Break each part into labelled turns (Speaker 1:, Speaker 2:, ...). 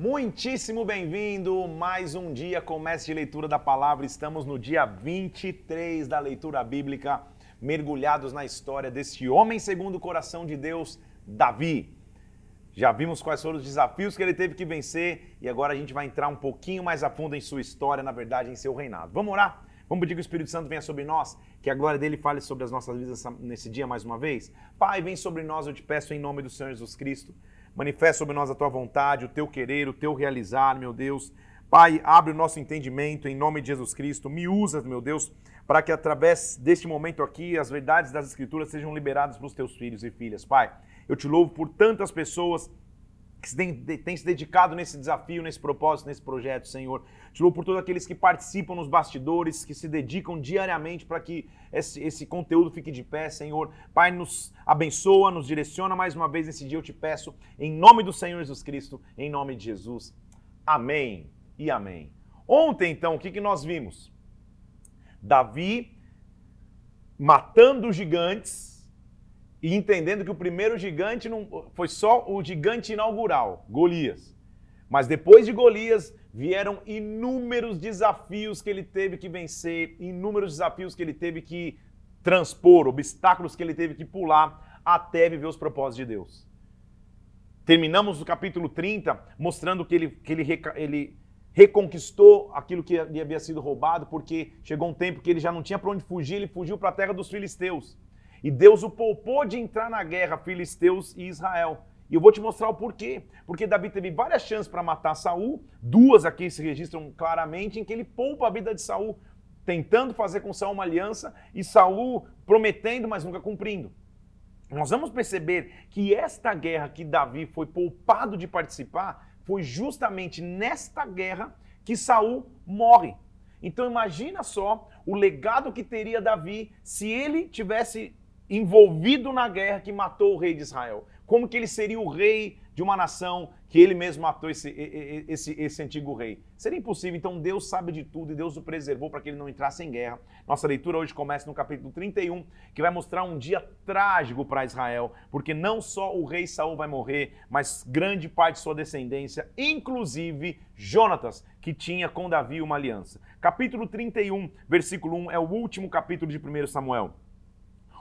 Speaker 1: Muitíssimo bem-vindo! Mais um dia, comece de leitura da palavra. Estamos no dia 23 da leitura bíblica, mergulhados na história deste homem segundo o coração de Deus, Davi. Já vimos quais foram os desafios que ele teve que vencer e agora a gente vai entrar um pouquinho mais a fundo em sua história, na verdade, em seu reinado. Vamos orar? Vamos pedir que o Espírito Santo venha sobre nós, que a glória dele fale sobre as nossas vidas nesse dia mais uma vez? Pai, vem sobre nós, eu te peço em nome do Senhor Jesus Cristo. Manifesta sobre nós a tua vontade, o teu querer, o teu realizar, meu Deus. Pai, abre o nosso entendimento em nome de Jesus Cristo. Me usa, meu Deus, para que através deste momento aqui as verdades das Escrituras sejam liberadas para os teus filhos e filhas. Pai, eu te louvo por tantas pessoas que têm se dedicado nesse desafio, nesse propósito, nesse projeto, Senhor. Te louvo por todos aqueles que participam nos bastidores, que se dedicam diariamente para que esse, esse conteúdo fique de pé, Senhor. Pai, nos abençoa, nos direciona mais uma vez nesse dia, eu te peço, em nome do Senhor Jesus Cristo, em nome de Jesus. Amém e amém. Ontem, então, o que, que nós vimos? Davi matando gigantes e entendendo que o primeiro gigante não foi só o gigante inaugural, Golias. Mas depois de Golias vieram inúmeros desafios que ele teve que vencer, inúmeros desafios que ele teve que transpor, obstáculos que ele teve que pular até viver os propósitos de Deus. Terminamos o capítulo 30 mostrando que ele, que ele, ele reconquistou aquilo que lhe havia sido roubado, porque chegou um tempo que ele já não tinha para onde fugir, ele fugiu para a terra dos filisteus. E Deus o poupou de entrar na guerra, filisteus e Israel. E eu vou te mostrar o porquê. Porque Davi teve várias chances para matar Saul, duas aqui se registram claramente em que ele poupa a vida de Saul, tentando fazer com Saul uma aliança e Saul prometendo, mas nunca cumprindo. Nós vamos perceber que esta guerra que Davi foi poupado de participar foi justamente nesta guerra que Saul morre. Então imagina só o legado que teria Davi se ele tivesse envolvido na guerra que matou o rei de Israel. Como que ele seria o rei de uma nação que ele mesmo matou esse, esse, esse antigo rei? Seria impossível. Então Deus sabe de tudo e Deus o preservou para que ele não entrasse em guerra. Nossa leitura hoje começa no capítulo 31, que vai mostrar um dia trágico para Israel, porque não só o rei Saul vai morrer, mas grande parte de sua descendência, inclusive Jonatas, que tinha com Davi uma aliança. Capítulo 31, versículo 1 é o último capítulo de 1 Samuel.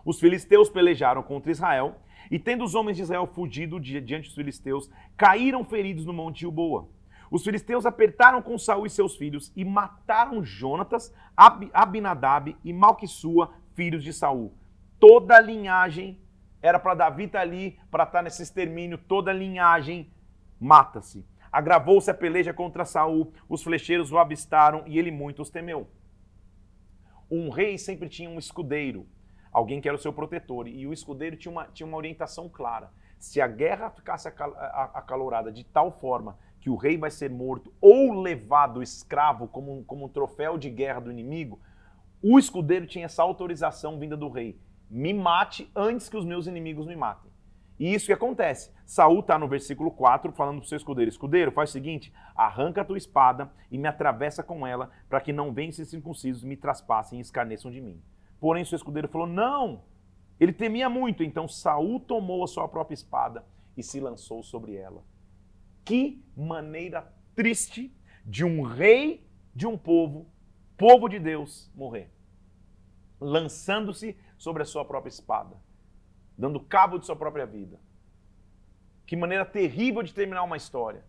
Speaker 1: Os filisteus pelejaram contra Israel, e tendo os homens de Israel fugido diante dos filisteus, caíram feridos no monte Gilboa. Os filisteus apertaram com Saul e seus filhos e mataram Jonatas, Ab Abinadab e Malquissua, filhos de Saul. Toda a linhagem era para Davi estar tá ali, para estar tá nesse extermínio, toda a linhagem mata-se. Agravou-se a peleja contra Saul, os flecheiros o avistaram e ele muito os temeu. Um rei sempre tinha um escudeiro, alguém que era o seu protetor. E o escudeiro tinha uma, tinha uma orientação clara. Se a guerra ficasse acalorada de tal forma que o rei vai ser morto ou levado escravo como como um troféu de guerra do inimigo, o escudeiro tinha essa autorização vinda do rei. Me mate antes que os meus inimigos me matem. E isso que acontece. Saul está no versículo 4 falando para o seu escudeiro: Escudeiro, faz o seguinte: arranca a tua espada e me atravessa com ela, para que não venham esses circuncisos me traspassem e escarneçam de mim. Porém, seu escudeiro falou: Não. Ele temia muito. Então Saul tomou a sua própria espada e se lançou sobre ela. Que maneira triste de um rei de um povo, povo de Deus, morrer. Lançando-se sobre a sua própria espada, dando cabo de sua própria vida. Que maneira terrível de terminar uma história.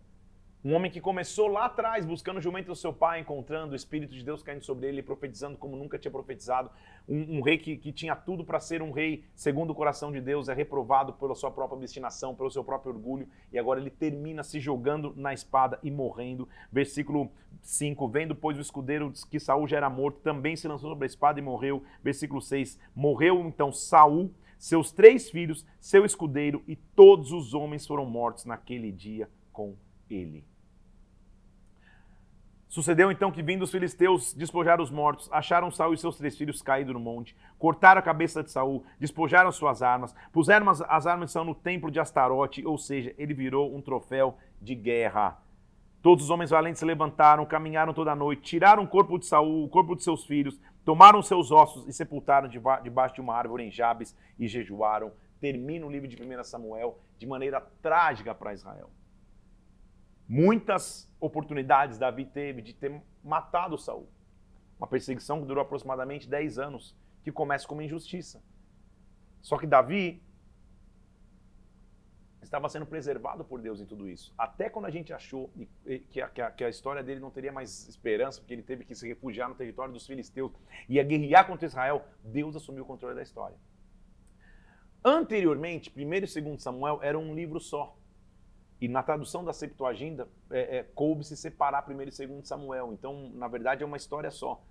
Speaker 1: Um homem que começou lá atrás, buscando o jumento do seu pai, encontrando o Espírito de Deus caindo sobre ele, profetizando como nunca tinha profetizado. Um, um rei que, que tinha tudo para ser um rei segundo o coração de Deus, é reprovado pela sua própria obstinação, pelo seu próprio orgulho, e agora ele termina se jogando na espada e morrendo. Versículo 5: Vendo, pois, o escudeiro que Saul já era morto, também se lançou sobre a espada e morreu. Versículo 6: Morreu então Saul, seus três filhos, seu escudeiro, e todos os homens foram mortos naquele dia com ele. Sucedeu então que, vindo os filisteus despojar os mortos, acharam Saul e seus três filhos caídos no monte, cortaram a cabeça de Saul, despojaram suas armas, puseram as, as armas de Saul no templo de Astarote, ou seja, ele virou um troféu de guerra. Todos os homens valentes se levantaram, caminharam toda a noite, tiraram o corpo de Saul, o corpo de seus filhos, tomaram seus ossos e sepultaram debaixo de uma árvore em Jabes e jejuaram. Termina o livro de 1 Samuel de maneira trágica para Israel. Muitas oportunidades Davi teve de ter matado Saul. Uma perseguição que durou aproximadamente 10 anos, que começa com uma injustiça. Só que Davi estava sendo preservado por Deus em tudo isso. Até quando a gente achou que a, que a, que a história dele não teria mais esperança, porque ele teve que se refugiar no território dos filisteus e ia guerrear contra Israel, Deus assumiu o controle da história. Anteriormente, 1 e 2 Samuel era um livro só. E na tradução da Septuaginta, é, é, coube-se separar 1 e 2 Samuel. Então, na verdade, é uma história só.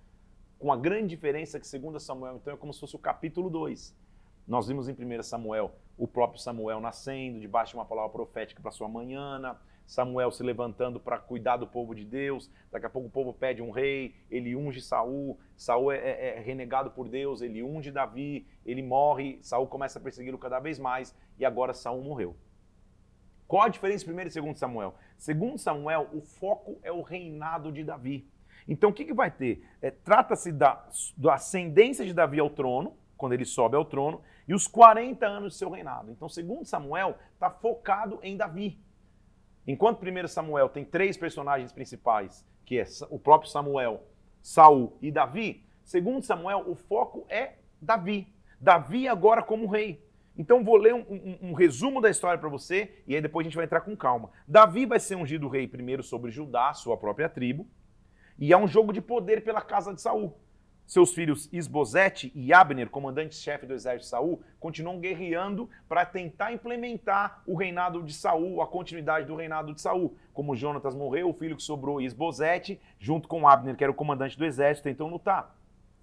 Speaker 1: Com a grande diferença que 2 Samuel, então, é como se fosse o capítulo 2. Nós vimos em 1 Samuel o próprio Samuel nascendo, debaixo de uma palavra profética para sua manhã, Samuel se levantando para cuidar do povo de Deus. Daqui a pouco o povo pede um rei, ele unge Saul. Saul é, é, é renegado por Deus, ele unge Davi, ele morre. Saul começa a persegui-lo cada vez mais e agora Saul morreu. Qual a diferença primeiro e segundo Samuel? Segundo Samuel, o foco é o reinado de Davi. Então o que, que vai ter? É, Trata-se da, da ascendência de Davi ao trono, quando ele sobe ao trono, e os 40 anos de seu reinado. Então, segundo Samuel, está focado em Davi. Enquanto 1 Samuel tem três personagens principais, que é o próprio Samuel, Saul e Davi, segundo Samuel, o foco é Davi. Davi agora como rei. Então vou ler um, um, um resumo da história para você e aí depois a gente vai entrar com calma. Davi vai ser ungido rei primeiro sobre Judá, sua própria tribo, e é um jogo de poder pela casa de Saul. Seus filhos Isbosete e Abner, comandante-chefe do exército de Saul, continuam guerreando para tentar implementar o reinado de Saul, a continuidade do reinado de Saul. Como Jonatas morreu, o filho que sobrou, Isbosete, junto com Abner, que era o comandante do exército, tentam lutar.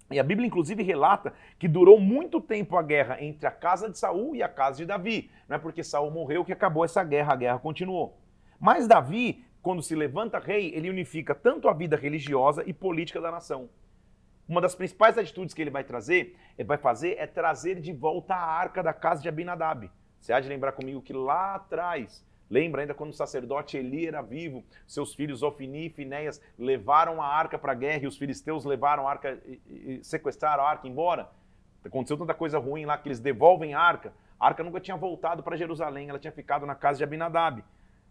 Speaker 1: E a Bíblia, inclusive, relata que durou muito tempo a guerra entre a casa de Saul e a casa de Davi. Não é porque Saul morreu que acabou essa guerra, a guerra continuou. Mas Davi, quando se levanta rei, ele unifica tanto a vida religiosa e política da nação. Uma das principais atitudes que ele vai trazer, ele vai fazer, é trazer de volta a arca da casa de Abinadab. Você há de lembrar comigo que lá atrás, Lembra ainda quando o sacerdote Eli era vivo, seus filhos Ofni e Finéias levaram a arca para a guerra e os filisteus levaram a arca e sequestraram a arca embora? Aconteceu tanta coisa ruim lá que eles devolvem a arca. A arca nunca tinha voltado para Jerusalém, ela tinha ficado na casa de Abinadab.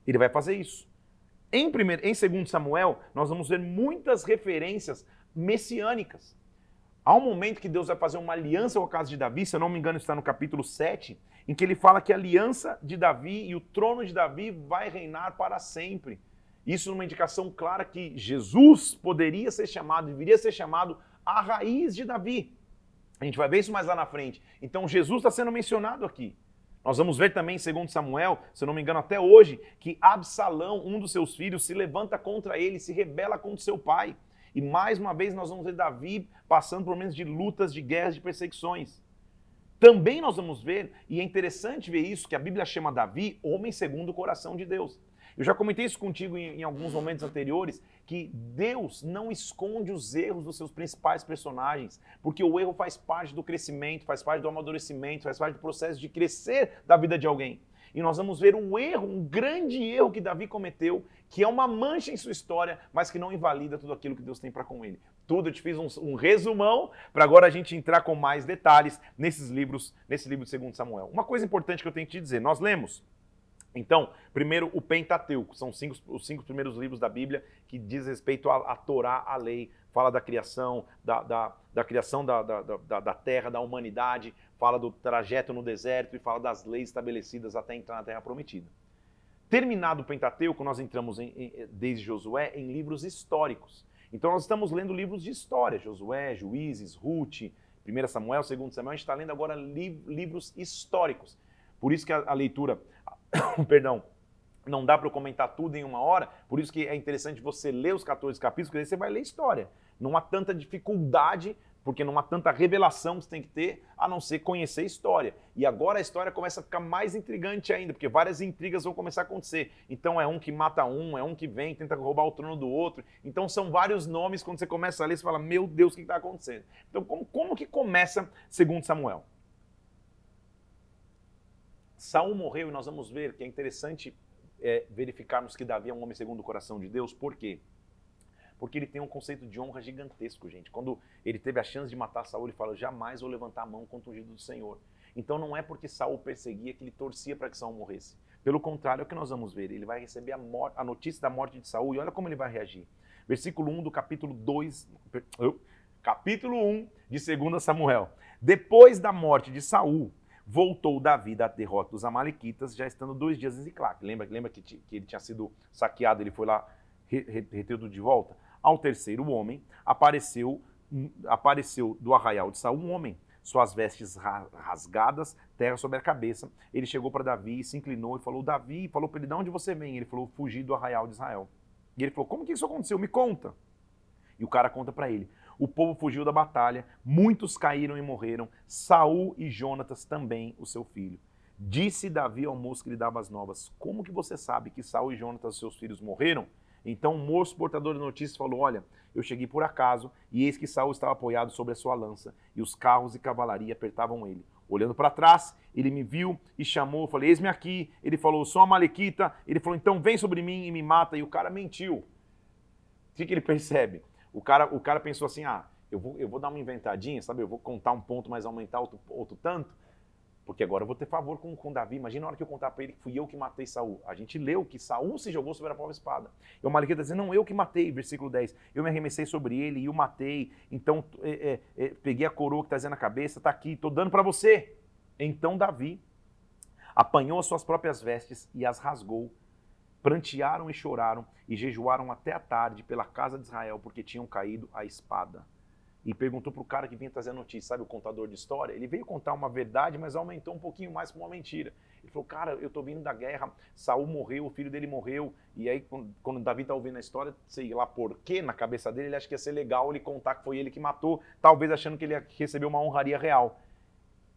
Speaker 1: Ele vai fazer isso. Em, primeiro, em 2 Samuel, nós vamos ver muitas referências messiânicas. Há um momento que Deus vai fazer uma aliança com a casa de Davi, se eu não me engano está no capítulo 7, em que ele fala que a aliança de Davi e o trono de Davi vai reinar para sempre. Isso numa indicação clara que Jesus poderia ser chamado, deveria ser chamado a raiz de Davi. A gente vai ver isso mais lá na frente. Então Jesus está sendo mencionado aqui. Nós vamos ver também, segundo Samuel, se eu não me engano até hoje, que Absalão, um dos seus filhos, se levanta contra ele, se rebela contra seu pai. E mais uma vez nós vamos ver Davi passando por momentos de lutas, de guerras, de perseguições. Também nós vamos ver, e é interessante ver isso, que a Bíblia chama Davi homem segundo o coração de Deus. Eu já comentei isso contigo em, em, alguns momentos anteriores, que Deus não esconde os erros dos seus principais personagens, porque o erro faz parte do crescimento, faz parte do amadurecimento, faz parte do processo de crescer da vida de alguém. E nós vamos ver um erro, um grande erro que Davi cometeu, que é uma mancha em sua história, mas que não invalida tudo aquilo que Deus tem para com ele. Tudo, eu te fiz um, um resumão para agora a gente entrar com mais detalhes nesses livros, nesse livro de 2 Samuel. Uma coisa importante que eu tenho que te dizer, nós lemos então, primeiro, o Pentateuco, são cinco, os cinco primeiros livros da Bíblia que diz respeito à, Torá, à lei, fala da criação, da, da, da criação da, da, terra, da humanidade, fala do trajeto no deserto e fala das leis estabelecidas até entrar na terra prometida. Terminado o Pentateuco, nós entramos em, em, desde Josué em livros históricos. Então nós estamos lendo livros de história, Josué, Juízes, Ruth, 1 Samuel, 2 Samuel, a gente está lendo agora li, livros históricos. Por isso que a, a leitura, perdão, não dá para eu comentar tudo em uma hora, por isso que é interessante você ler os 14 capítulos, porque aí você vai ler história. Não há tanta dificuldade porque não há tanta revelação que você tem que ter, a não ser conhecer a história. E agora a história começa a ficar mais intrigante ainda, porque várias intrigas vão começar a acontecer. Então é um que mata um, é um que vem, tenta roubar o trono do outro. Então são vários nomes, quando você começa a ler, você fala, meu Deus, o que está acontecendo? Então como, como que começa segundo Samuel? Saul morreu e nós vamos ver que é interessante é, verificarmos que Davi é um homem segundo o coração de Deus, por quê? Ele tem um conceito de honra gigantesco, gente. Quando ele teve a chance de matar Saul, ele fala: jamais vou levantar a mão contra o ungido do Senhor. Então não é porque Saul perseguia que ele torcia para que Saul morresse. Pelo contrário, é o que nós vamos ver. Ele vai receber a, a notícia da morte de Saul e olha como ele vai reagir. Versículo 1 do capítulo 2, capítulo 1 de 2 Samuel. Depois da morte de Saul, voltou Davi da derrota dos Amalequitas, já estando dois dias em Ziclac. Lembra, lembra que, que, ele tinha sido saqueado, ele foi lá retido de volta? Ao terceiro homem, apareceu, apareceu do arraial de Saul um homem, suas vestes rasgadas, terra sobre a cabeça. Ele chegou para Davi, se inclinou e falou: Davi, falou para ele: de onde você vem? Ele falou: fugi do arraial de Israel. E ele falou: como que isso aconteceu? Me conta. E o cara conta para ele: o povo fugiu da batalha, muitos caíram e morreram, Saul e Jonatas também, o seu filho. Disse Davi ao moço que lhe dava as novas: Como que você sabe que Saul e Jonatas, seus filhos, morreram? Então o moço portador de notícias falou: Olha, eu cheguei por acaso, e eis que Saul estava apoiado sobre a sua lança, e os carros e cavalaria apertavam ele. Olhando para trás, ele me viu e chamou, eu falei: Eis-me aqui. Ele falou: Sou a Malequita. Ele falou: Então vem sobre mim e me mata. E o cara mentiu. O que, que ele percebe? O cara, o cara pensou assim: ah, eu vou, eu vou dar uma inventadinha, sabe? Eu vou contar um ponto, mas aumentar outro, outro tanto, porque agora eu vou ter favor com, com Davi. Imagina a hora que eu contar para ele que fui eu que matei Saul. A gente leu que Saul se jogou sobre a própria espada. E o Maliquita dizendo, não, eu que matei, versículo 10. Eu me arremessei sobre ele e o matei. Então é, é, é, peguei a coroa que está na cabeça, está aqui, estou dando para você. Então Davi apanhou as suas próprias vestes e as rasgou prantearam e choraram e jejuaram até a tarde pela casa de Israel, porque tinham caído a espada. E perguntou para o cara que vinha trazer a notícia, sabe o contador de história? Ele veio contar uma verdade, mas aumentou um pouquinho mais para uma mentira. Ele falou, cara, eu estou vindo da guerra, Saul morreu, o filho dele morreu, e aí quando, Davi está ouvindo a história, sei lá por quê, na cabeça dele, ele acha que ia ser legal ele contar que foi ele que matou, talvez achando que ele ia receber uma honraria real.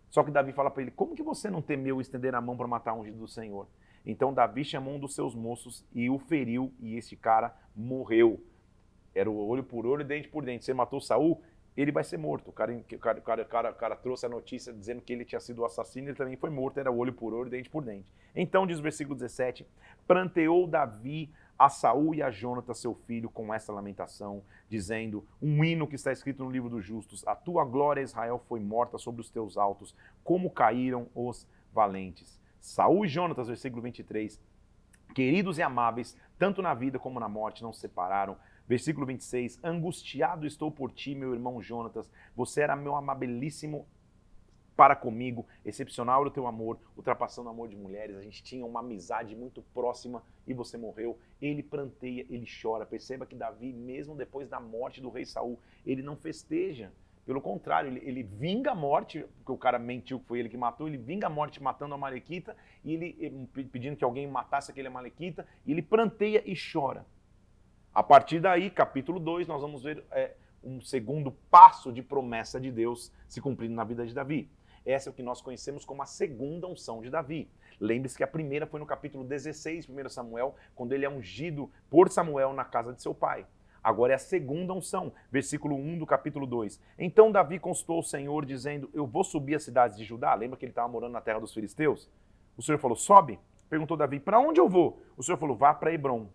Speaker 1: Só que Davi fala para ele, como que você não temeu estender a mão para matar um do Senhor? Então Davi chamou um dos seus moços e o feriu, e esse cara morreu. Era o olho por olho e dente por dente. Você matou Saul, ele vai ser morto. O cara, o cara, o cara, o cara, o cara trouxe a notícia dizendo que ele tinha sido assassino, ele também foi morto, era olho por olho dente por dente. Então, diz o versículo 17: Planteou Davi a Saul e a Jonatas, seu filho, com essa lamentação, dizendo: Um hino que está escrito no livro dos justos: A tua glória, Israel, foi morta sobre os teus altos, como caíram os valentes. Saul e Jonatas, versículo 23. Queridos e amáveis, tanto na vida como na morte, não se separaram. Versículo 26. Angustiado estou por ti, meu irmão Jonatas. Você era meu amabilíssimo para comigo, excepcional o teu amor, ultrapassando o amor de mulheres. A gente tinha uma amizade muito próxima e você morreu. Ele pranteia, ele chora. Perceba que Davi, mesmo depois da morte do rei Saul, ele não festeja. Pelo contrário, ele, ele, vinga a morte, porque o cara mentiu que foi ele que matou, ele vinga a morte matando a Malequita, e ele pedindo que alguém matasse aquele Malequita, e ele pranteia e chora. A partir daí, capítulo 2, nós vamos ver é, um segundo passo de promessa de Deus se cumprindo na vida de Davi. Essa é o que nós conhecemos como a segunda unção de Davi. Lembre-se que a primeira foi no capítulo 16, 1 Samuel, quando ele é ungido por Samuel na casa de seu pai. Agora é a segunda unção, versículo 1 do capítulo 2. Então Davi consultou o Senhor, dizendo: Eu vou subir as cidades de Judá. Lembra que ele estava morando na terra dos filisteus? O Senhor falou: Sobe. Perguntou Davi: Para onde eu vou? O Senhor falou: Vá para Hebron.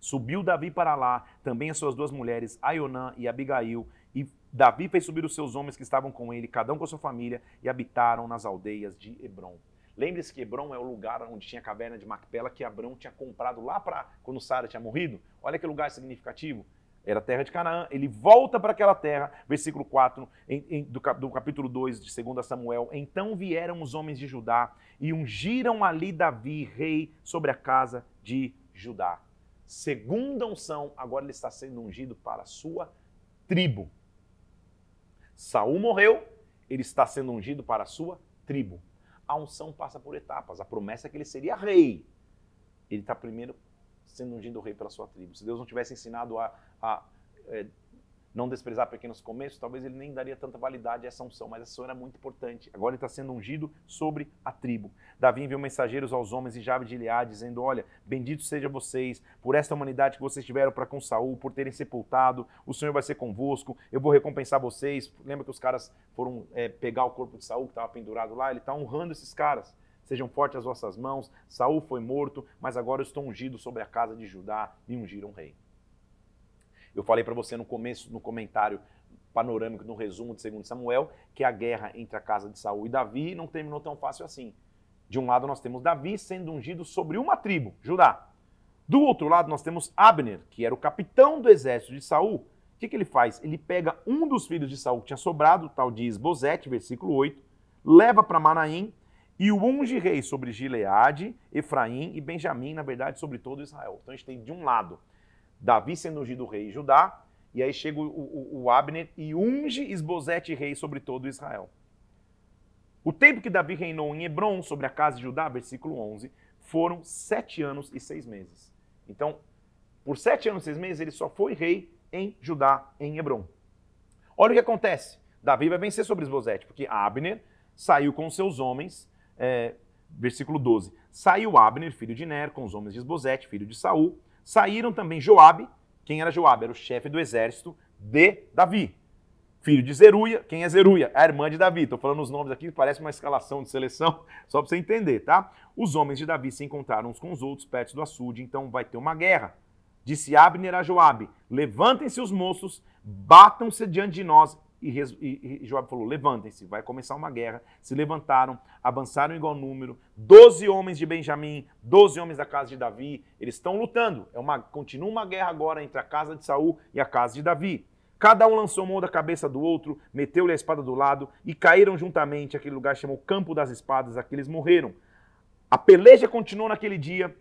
Speaker 1: Subiu Davi para lá, também as suas duas mulheres, Aionã e Abigail, e Davi fez subir os seus homens que estavam com ele, cada um com a sua família, e habitaram nas aldeias de Hebron. Lembre-se que Hebron é o lugar onde tinha a caverna de Macpela que Abrão tinha comprado lá para quando Sara tinha morrido. Olha que lugar significativo. Era a terra de Canaã. Ele volta para aquela terra, versículo 4 em, em, do, do capítulo 2 de 2 Samuel. Então vieram os homens de Judá e ungiram ali Davi, rei, sobre a casa de Judá. Segunda unção, agora ele está sendo ungido para a sua tribo. Saul morreu, ele está sendo ungido para a sua tribo a unção passa por etapas. A promessa é que ele seria rei. Ele está primeiro sendo ungido rei pela sua tribo. Se Deus não tivesse ensinado a, a é, não desprezar pequenos começos, talvez ele nem daria tanta validade a essa unção, mas essa unção era muito importante. Agora ele está sendo ungido sobre a tribo. Davi enviou mensageiros aos homens de Jabe de Gileade, dizendo, olha, bendito seja vocês por esta humanidade que vocês tiveram para com Saul, por terem sepultado, o Senhor vai ser convosco, eu vou recompensar vocês. Lembra que os caras foram é, pegar o corpo de Saul que estava pendurado lá? Ele está honrando esses caras. Sejam fortes as vossas mãos, Saul foi morto, mas agora eu estou ungido sobre a casa de Judá e ungiram um rei. Eu falei para você no começo, no comentário panorâmico, no resumo de 2 Samuel, que a guerra entre a casa de Saul e Davi não terminou tão fácil assim. De um lado nós temos Davi sendo ungido sobre uma tribo, Judá. Do outro lado nós temos Abner, que era o capitão do exército de Saul. O que, que ele faz? Ele pega um dos filhos de Saul que tinha sobrado, tal de Esbozete, versículo 8, leva para Manaim e o unge rei sobre Gileade, Efraim e Benjamim, na verdade, sobre todo Israel. Então a gente tem de um lado Davi sendo ungido rei em Judá, e aí chega o, o, o Abner e unge Esbozete rei sobre todo Israel. O tempo que Davi reinou em Hebron, sobre a casa de Judá, versículo 11, foram sete anos e seis meses. Então, por sete anos e seis meses, ele só foi rei em Judá, em Hebron. Olha o que acontece. Davi vai vencer sobre Esbozete, porque Abner saiu com seus homens, é, versículo 12. Saiu Abner, filho de Ner, com os homens de Esbozete, filho de Saul. Saíram também Joabe. Quem era Joabe? Era o chefe do exército de Davi. Filho de Zeruia. Quem é Zeruia? A irmã de Davi. Estou falando os nomes aqui, parece uma escalação de seleção, só para você entender, tá? Os homens de Davi se encontraram uns com os outros perto do açude, então vai ter uma guerra. Disse Abner a Joabe: Levantem-se os moços, batam-se diante de nós e, e, e Joab falou: levantem-se, vai começar uma guerra. Se levantaram, avançaram igual número, doze homens de Benjamim, doze homens da casa de Davi. Eles estão lutando. É uma, continua uma guerra agora entre a casa de Saul e a casa de Davi. Cada um lançou mão da cabeça do outro, meteu-lhe a espada do lado e caíram juntamente. Aquele lugar chamou Campo das Espadas, aqueles morreram. A peleja continuou naquele dia.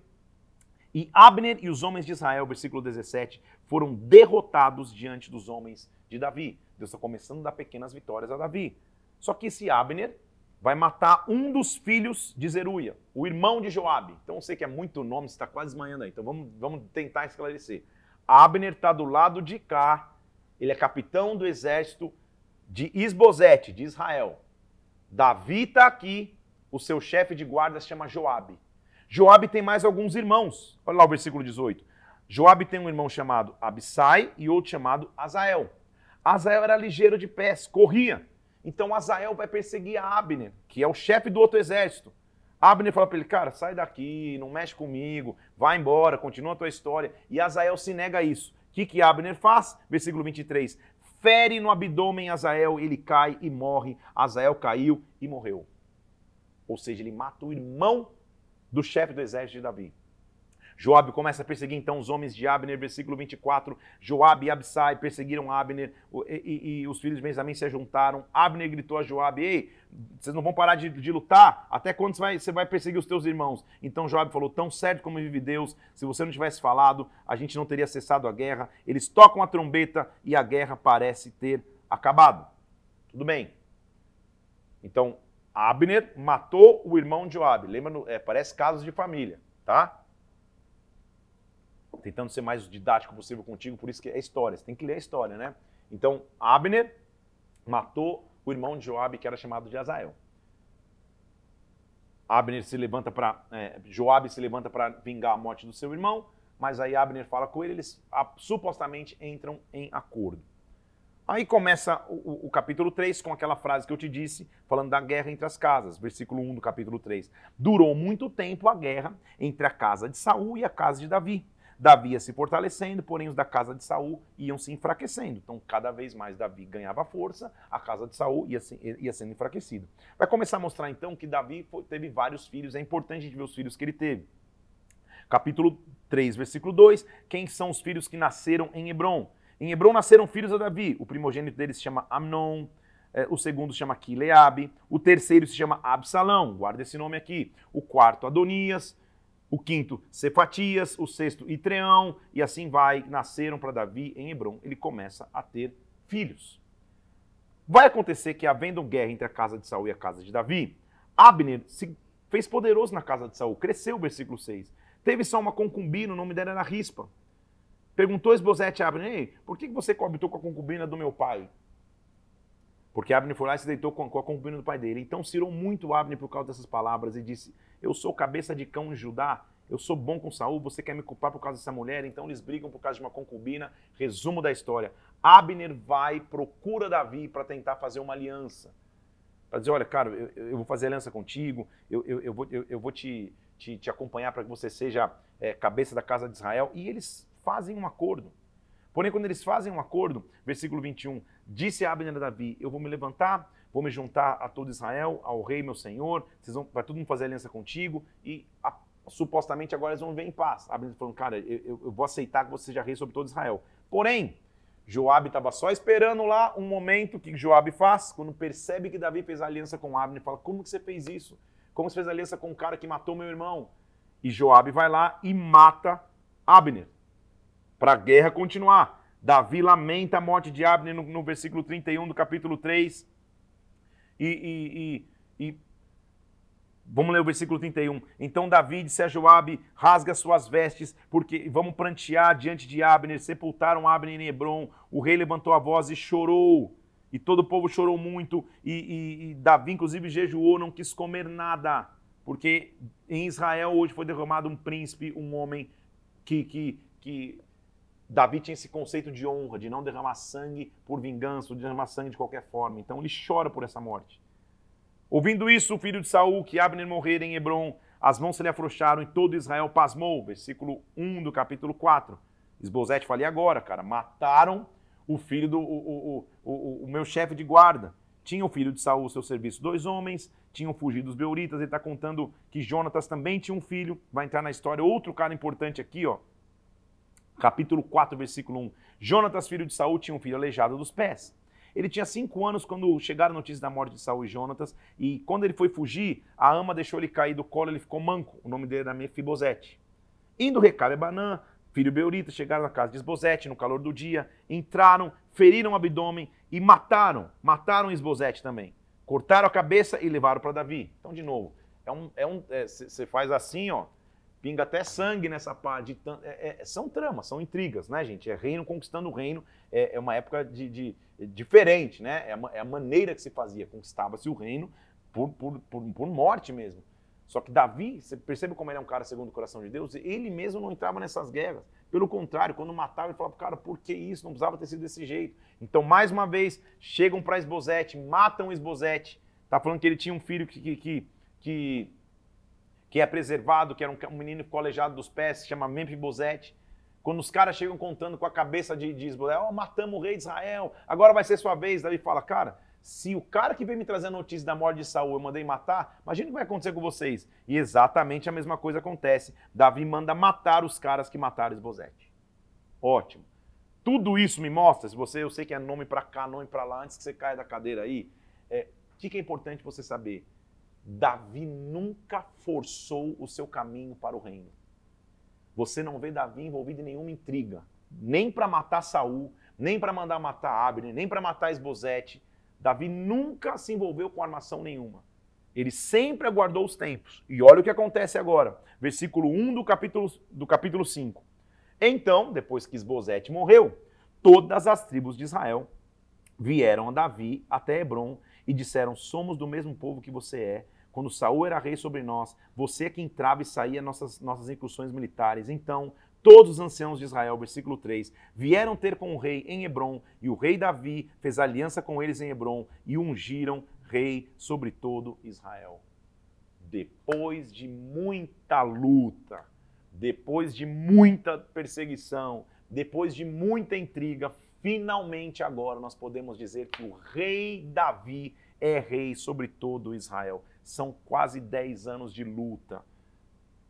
Speaker 1: E Abner e os homens de Israel, versículo 17, foram derrotados diante dos homens de Davi. Deus está começando a dar pequenas vitórias a Davi. Só que esse Abner vai matar um dos filhos de Zeruia, o irmão de Joabe. Então eu sei que é muito nome, está quase desmanhando aí. Então vamos, vamos tentar esclarecer. Abner está do lado de cá. Ele é capitão do exército de Isbosete, de Israel. Davi está aqui. O seu chefe de guarda se chama Joabe. Joabe tem mais alguns irmãos. Olha lá o versículo 18. Joabe tem um irmão chamado Abissai e outro chamado Azael. Azael era ligeiro de pés, corria. Então Azael vai perseguir Abner, que é o chefe do outro exército. Abner fala para ele, cara, sai daqui, não mexe comigo, vai embora, continua a tua história. E Azael se nega a isso. O que, que Abner faz? Versículo 23. Fere no abdômen Azael, ele cai e morre. Azael caiu e morreu. Ou seja, ele mata o irmão do chefe do exército de Davi. Joabe começa a perseguir então os homens de Abner, versículo 24. Joabe e Absai perseguiram Abner e, e, e, os filhos de Benjamim se juntaram. Abner gritou a Joabe: Ei, vocês não vão parar de, de lutar? Até quando você vai, você vai, perseguir os teus irmãos? Então Joabe falou: Tão certo como vive Deus, se você não tivesse falado, a gente não teria cessado a guerra. Eles tocam a trombeta e a guerra parece ter acabado. Tudo bem. Então, Abner matou o irmão de Joabe. Lembra? É, parece casos de família, tá? Tentando ser mais didático possível contigo, por isso que é história, você tem que ler a história, né? Então, Abner matou o irmão de Joabe, que era chamado de Azael. Abner se levanta para é, se levanta para vingar a morte do seu irmão, mas aí Abner fala com ele, eles a, supostamente entram em acordo. Aí começa o, o, o, capítulo 3 com aquela frase que eu te disse, falando da guerra entre as casas, versículo 1 do capítulo 3. Durou muito tempo a guerra entre a casa de Saul e a casa de Davi. Davi ia se fortalecendo, porém os da casa de Saul iam se enfraquecendo. Então, cada vez mais Davi ganhava força, a casa de Saul ia, se, ia sendo enfraquecida. Vai começar a mostrar então que Davi teve vários filhos, é importante a gente ver os filhos que ele teve. Capítulo 3, versículo 2: Quem são os filhos que nasceram em Hebron? Em Hebron nasceram filhos a Davi. O primogênito deles se chama Amnon, é, o segundo se chama Quileabe, o terceiro se chama Absalão, guarda esse nome aqui. O quarto, Adonias, o quinto, Cefatias, o sexto, Itreão, e assim vai. Nasceram para Davi em Hebron. Ele começa a ter filhos. Vai acontecer que, havendo guerra entre a casa de Saul e a casa de Davi, Abner se fez poderoso na casa de Saul, cresceu, versículo 6. Teve só uma concubina, o nome dela era Rispa. Perguntou Esbozete a Abner, por que você coabitou com a concubina do meu pai? Porque Abner foi lá e se deitou com a concubina do pai dele. Então cirou muito Abner por causa dessas palavras e disse: Eu sou cabeça de cão em Judá, eu sou bom com Saul, você quer me culpar por causa dessa mulher? Então eles brigam por causa de uma concubina. Resumo da história: Abner vai, procura Davi para tentar fazer uma aliança. Para dizer: Olha, cara, eu, eu, vou fazer aliança contigo, eu, eu, eu vou, eu, vou te, te, te acompanhar para que você seja é, cabeça da casa de Israel. E eles fazem um acordo. Porém, quando eles fazem um acordo, versículo 21, disse Abner a Davi: Eu vou me levantar vou me juntar a todo Israel, ao rei meu senhor, vocês vão, vai todo mundo fazer aliança contigo e a, supostamente agora eles vão viver em paz. Abner falando, cara, eu, eu, eu vou aceitar que você seja rei sobre todo Israel. Porém, Joabe estava só esperando lá um momento que Joabe faz, quando percebe que Davi fez aliança com Abner, fala: "Como que você fez isso? Como você fez aliança com o cara que matou meu irmão?" E Joabe vai lá e mata Abner. Para a guerra continuar. Davi lamenta a morte de Abner no, no versículo 31 do capítulo 3. E, e, e, e Vamos ler o versículo 31. Então Davi disse a Joabe, rasga suas vestes, porque vamos prantear diante de Abner. Sepultaram Abner em Hebron. O rei levantou a voz e chorou. E todo o povo chorou muito. E, Davi, inclusive, jejuou, não quis comer nada. Porque em Israel hoje foi derramado um príncipe, um homem que, que, que Davi tinha esse conceito de honra, de não derramar sangue por vingança, de derramar sangue de qualquer forma. Então ele chora por essa morte. Ouvindo isso, o filho de Saul, que Abner morrera em Hebron, as mãos se lhe afrouxaram e todo Israel pasmou. Versículo 1 do capítulo 4. Esbozete, falei agora, cara. Mataram o filho do o, o, o, o meu chefe de guarda. Tinha o filho de Saul ao seu serviço dois homens, tinham fugido os Beuritas. Ele está contando que Jonatas também tinha um filho. Vai entrar na história outro cara importante aqui, ó. Capítulo 4, versículo 1. Jonatas, filho de Saul, tinha um filho aleijado dos pés. Ele tinha cinco anos quando chegaram notícias da morte de Saul e Jonatas, e quando ele foi fugir, a ama deixou ele cair do colo, ele ficou manco. O nome dele era Mefibosete. Indo Recabe Banã, filho Beurita, chegaram na casa de Esbozete no calor do dia, entraram, feriram o abdômen e mataram, mataram Esbozete também. Cortaram a cabeça e levaram para Davi. Então, de novo, é um, é um, você é, faz assim, ó, pinga até sangue nessa parte. É, é, são tramas, são intrigas, né, gente? É reino conquistando o reino. É, é uma época de, de, diferente, né? É a, é a maneira que se fazia. Conquistava-se o reino por, por, por, por, morte mesmo. Só que Davi, você percebe como ele é um cara segundo o coração de Deus? Ele mesmo não entrava nessas guerras. Pelo contrário, quando matava, ele falava, cara, por que isso? Não precisava ter sido desse jeito. Então, mais uma vez, chegam para Esbozete, matam Esbozete. Tá falando que ele tinha um filho que, que, que que é preservado, que era um, menino colejado dos pés, se chama Mempibosete. Quando os caras chegam contando com a cabeça de, de Israel, oh, matamos o rei de Israel, agora vai ser sua vez. Davi fala, cara, se o cara que veio me trazer a notícia da morte de Saul eu mandei matar, imagina o que vai acontecer com vocês. E exatamente a mesma coisa acontece. Davi manda matar os caras que mataram Esbozete. Ótimo. Tudo isso me mostra, se você, eu sei que é nome para cá, nome para lá, antes que você caia da cadeira aí, é, o que, que é importante você saber? Davi nunca forçou o seu caminho para o reino. Você não vê Davi envolvido em nenhuma intriga, nem para matar Saul, nem para mandar matar Abner, nem para matar Esbozete. Davi nunca se envolveu com armação nenhuma. Ele sempre aguardou os tempos. E olha o que acontece agora. Versículo 1 do capítulo, do capítulo 5. Então, depois que Esbozete morreu, todas as tribos de Israel vieram a Davi até Hebron e disseram: Somos do mesmo povo que você é quando Saul era rei sobre nós, você é que entrava e saía nossas, nossas incursões militares. Então, todos os anciãos de Israel, versículo 3, vieram ter com o rei em Hebron, e o rei Davi fez aliança com eles em Hebron, e ungiram rei sobre todo Israel. Depois de muita luta, depois de muita perseguição, depois de muita intriga, finalmente agora nós podemos dizer que o rei Davi é rei sobre todo Israel. São quase 10 anos de luta,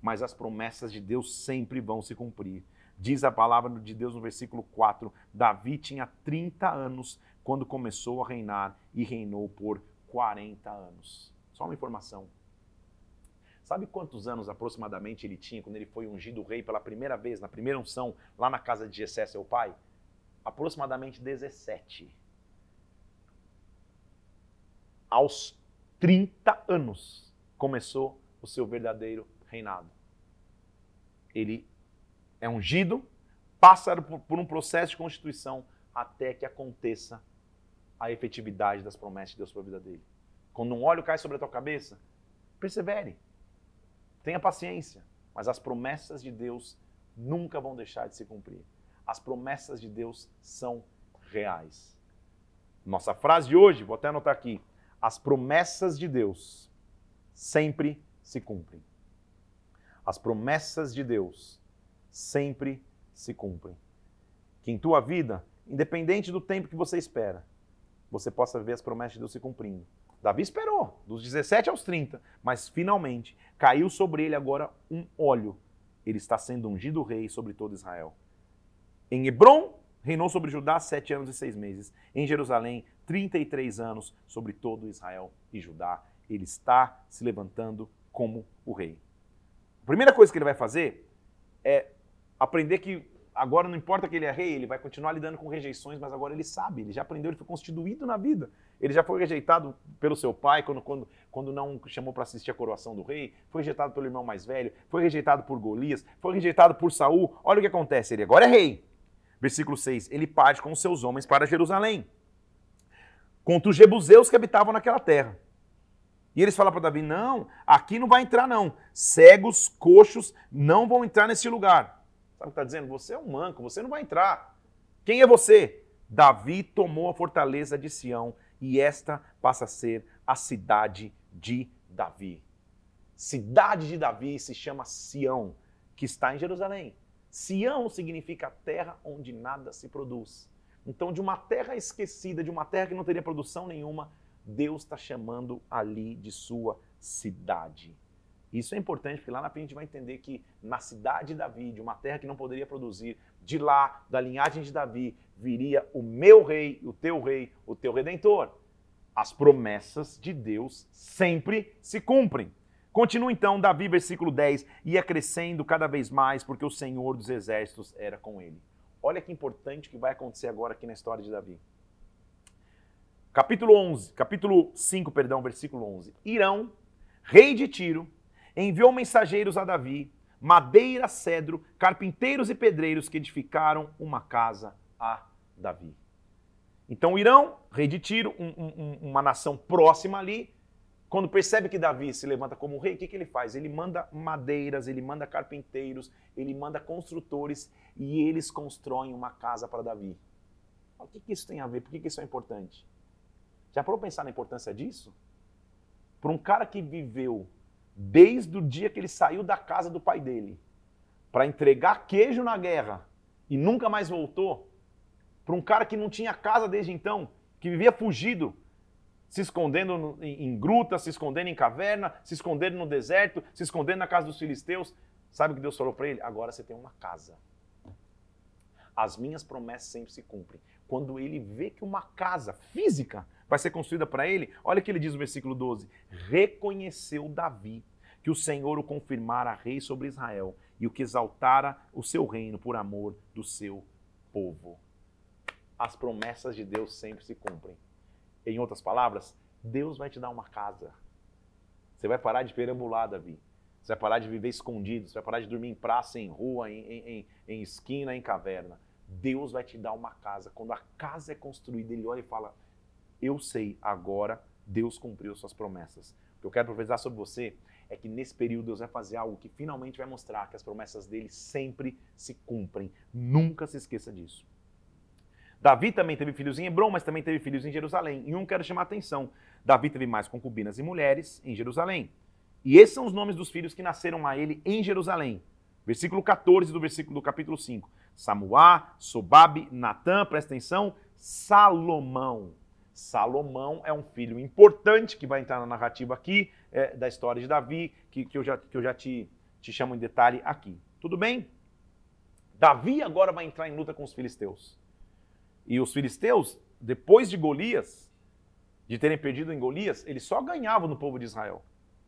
Speaker 1: mas as promessas de Deus sempre vão se cumprir. Diz a palavra de Deus no versículo 4: Davi tinha 30 anos quando começou a reinar e reinou por 40 anos. Só uma informação. Sabe quantos anos aproximadamente ele tinha quando ele foi ungido rei pela primeira vez, na primeira unção, lá na casa de Jessé, seu pai? Aproximadamente 17. Aos 30 anos começou o seu verdadeiro reinado. Ele é ungido, passa por um processo de constituição até que aconteça a efetividade das promessas de Deus para a vida dele. Quando um óleo cai sobre a tua cabeça, persevere. Tenha paciência, mas as promessas de Deus nunca vão deixar de se cumprir. As promessas de Deus são reais. Nossa frase de hoje, vou até anotar aqui as promessas de Deus sempre se cumprem. As promessas de Deus sempre se cumprem. Que em tua vida, independente do tempo que você espera, você possa ver as promessas de Deus se cumprindo. Davi esperou, dos 17 aos 30, mas finalmente caiu sobre ele agora um óleo. Ele está sendo ungido rei sobre todo Israel. Em Hebron, reinou sobre Judá sete anos e seis meses. Em Jerusalém, 33 anos sobre todo Israel e Judá. Ele está se levantando como o rei. A primeira coisa que ele vai fazer é aprender que agora não importa que ele é rei, ele vai continuar lidando com rejeições, mas agora ele sabe, ele já aprendeu, ele foi constituído na vida. Ele já foi rejeitado pelo seu pai quando, quando, quando não chamou para assistir a coroação do rei, foi rejeitado pelo irmão mais velho, foi rejeitado por Golias, foi rejeitado por Saul. Olha o que acontece, ele agora é rei. Versículo 6, ele parte com seus homens para Jerusalém, contra os jebuseus que habitavam naquela terra. E eles falam para Davi: não, aqui não vai entrar, não. Cegos, coxos não vão entrar nesse lugar. Sabe o que está dizendo? Você é um manco, você não vai entrar. Quem é você? Davi tomou a fortaleza de Sião e esta passa a ser a cidade de Davi. Cidade de Davi se chama Sião, que está em Jerusalém. Sião significa terra onde nada se produz. Então, de uma terra esquecida, de uma terra que não teria produção nenhuma, Deus está chamando ali de sua cidade. Isso é importante porque lá na frente a gente vai entender que na cidade de Davi, de uma terra que não poderia produzir, de lá, da linhagem de Davi, viria o meu rei, o teu rei, o teu redentor. As promessas de Deus sempre se cumprem. Continua então Davi, versículo 10, ia crescendo cada vez mais, porque o Senhor dos exércitos era com ele. Olha que importante que vai acontecer agora aqui na história de Davi. Capítulo 11, capítulo 5, perdão, versículo 11. Irão, rei de Tiro, enviou mensageiros a Davi, madeira, cedro, carpinteiros e pedreiros que edificaram uma casa a Davi. Então Irão, rei de Tiro, um, um, uma nação próxima ali, quando percebe que Davi se levanta como rei, o que, que ele faz? Ele manda madeiras, ele manda carpinteiros, ele manda construtores e eles constroem uma casa para Davi. O que, que isso tem a ver? Por que, que isso é importante? Já parou pensar na importância disso? Para um cara que viveu desde o dia que ele saiu da casa do pai dele para entregar queijo na guerra e nunca mais voltou, para um cara que não tinha casa desde então, que vivia fugido, se escondendo em, em grutas, se escondendo em caverna, se escondendo no deserto, se escondendo na casa dos filisteus. Sabe o que Deus falou para ele? Agora você tem uma casa. As minhas promessas sempre se cumprem. Quando ele vê que uma casa física vai ser construída para ele, olha o que ele diz no versículo 12: Reconheceu Davi que o Senhor o confirmara rei sobre Israel e o que exaltara o seu reino por amor do seu povo. As promessas de Deus sempre se cumprem. Em outras palavras, Deus vai te dar uma casa. Você vai parar de perambular, Davi. Você vai parar de viver escondido. Você vai parar de dormir em praça, em rua, em, em, em esquina, em caverna. Deus vai te dar uma casa. Quando a casa é construída, ele olha e fala: Eu sei, agora Deus cumpriu suas promessas. O que eu quero profetizar sobre você é que nesse período Deus vai fazer algo que finalmente vai mostrar que as promessas dele sempre se cumprem. Nunca se esqueça disso. Davi também teve filhos em Hebron, mas também teve filhos em Jerusalém. E um quero chamar a atenção: Davi teve mais concubinas e mulheres em Jerusalém. E esses são os nomes dos filhos que nasceram a ele em Jerusalém. Versículo 14 do versículo do capítulo 5. Samuá, Sobabe, Natã, presta atenção, Salomão. Salomão é um filho importante que vai entrar na narrativa aqui é, da história de Davi, que, que eu já, que eu já te, te chamo em detalhe aqui. Tudo bem? Davi agora vai entrar em luta com os filisteus. E os filisteus, depois de Golias, de terem perdido em Golias, eles só ganhavam no povo de Israel.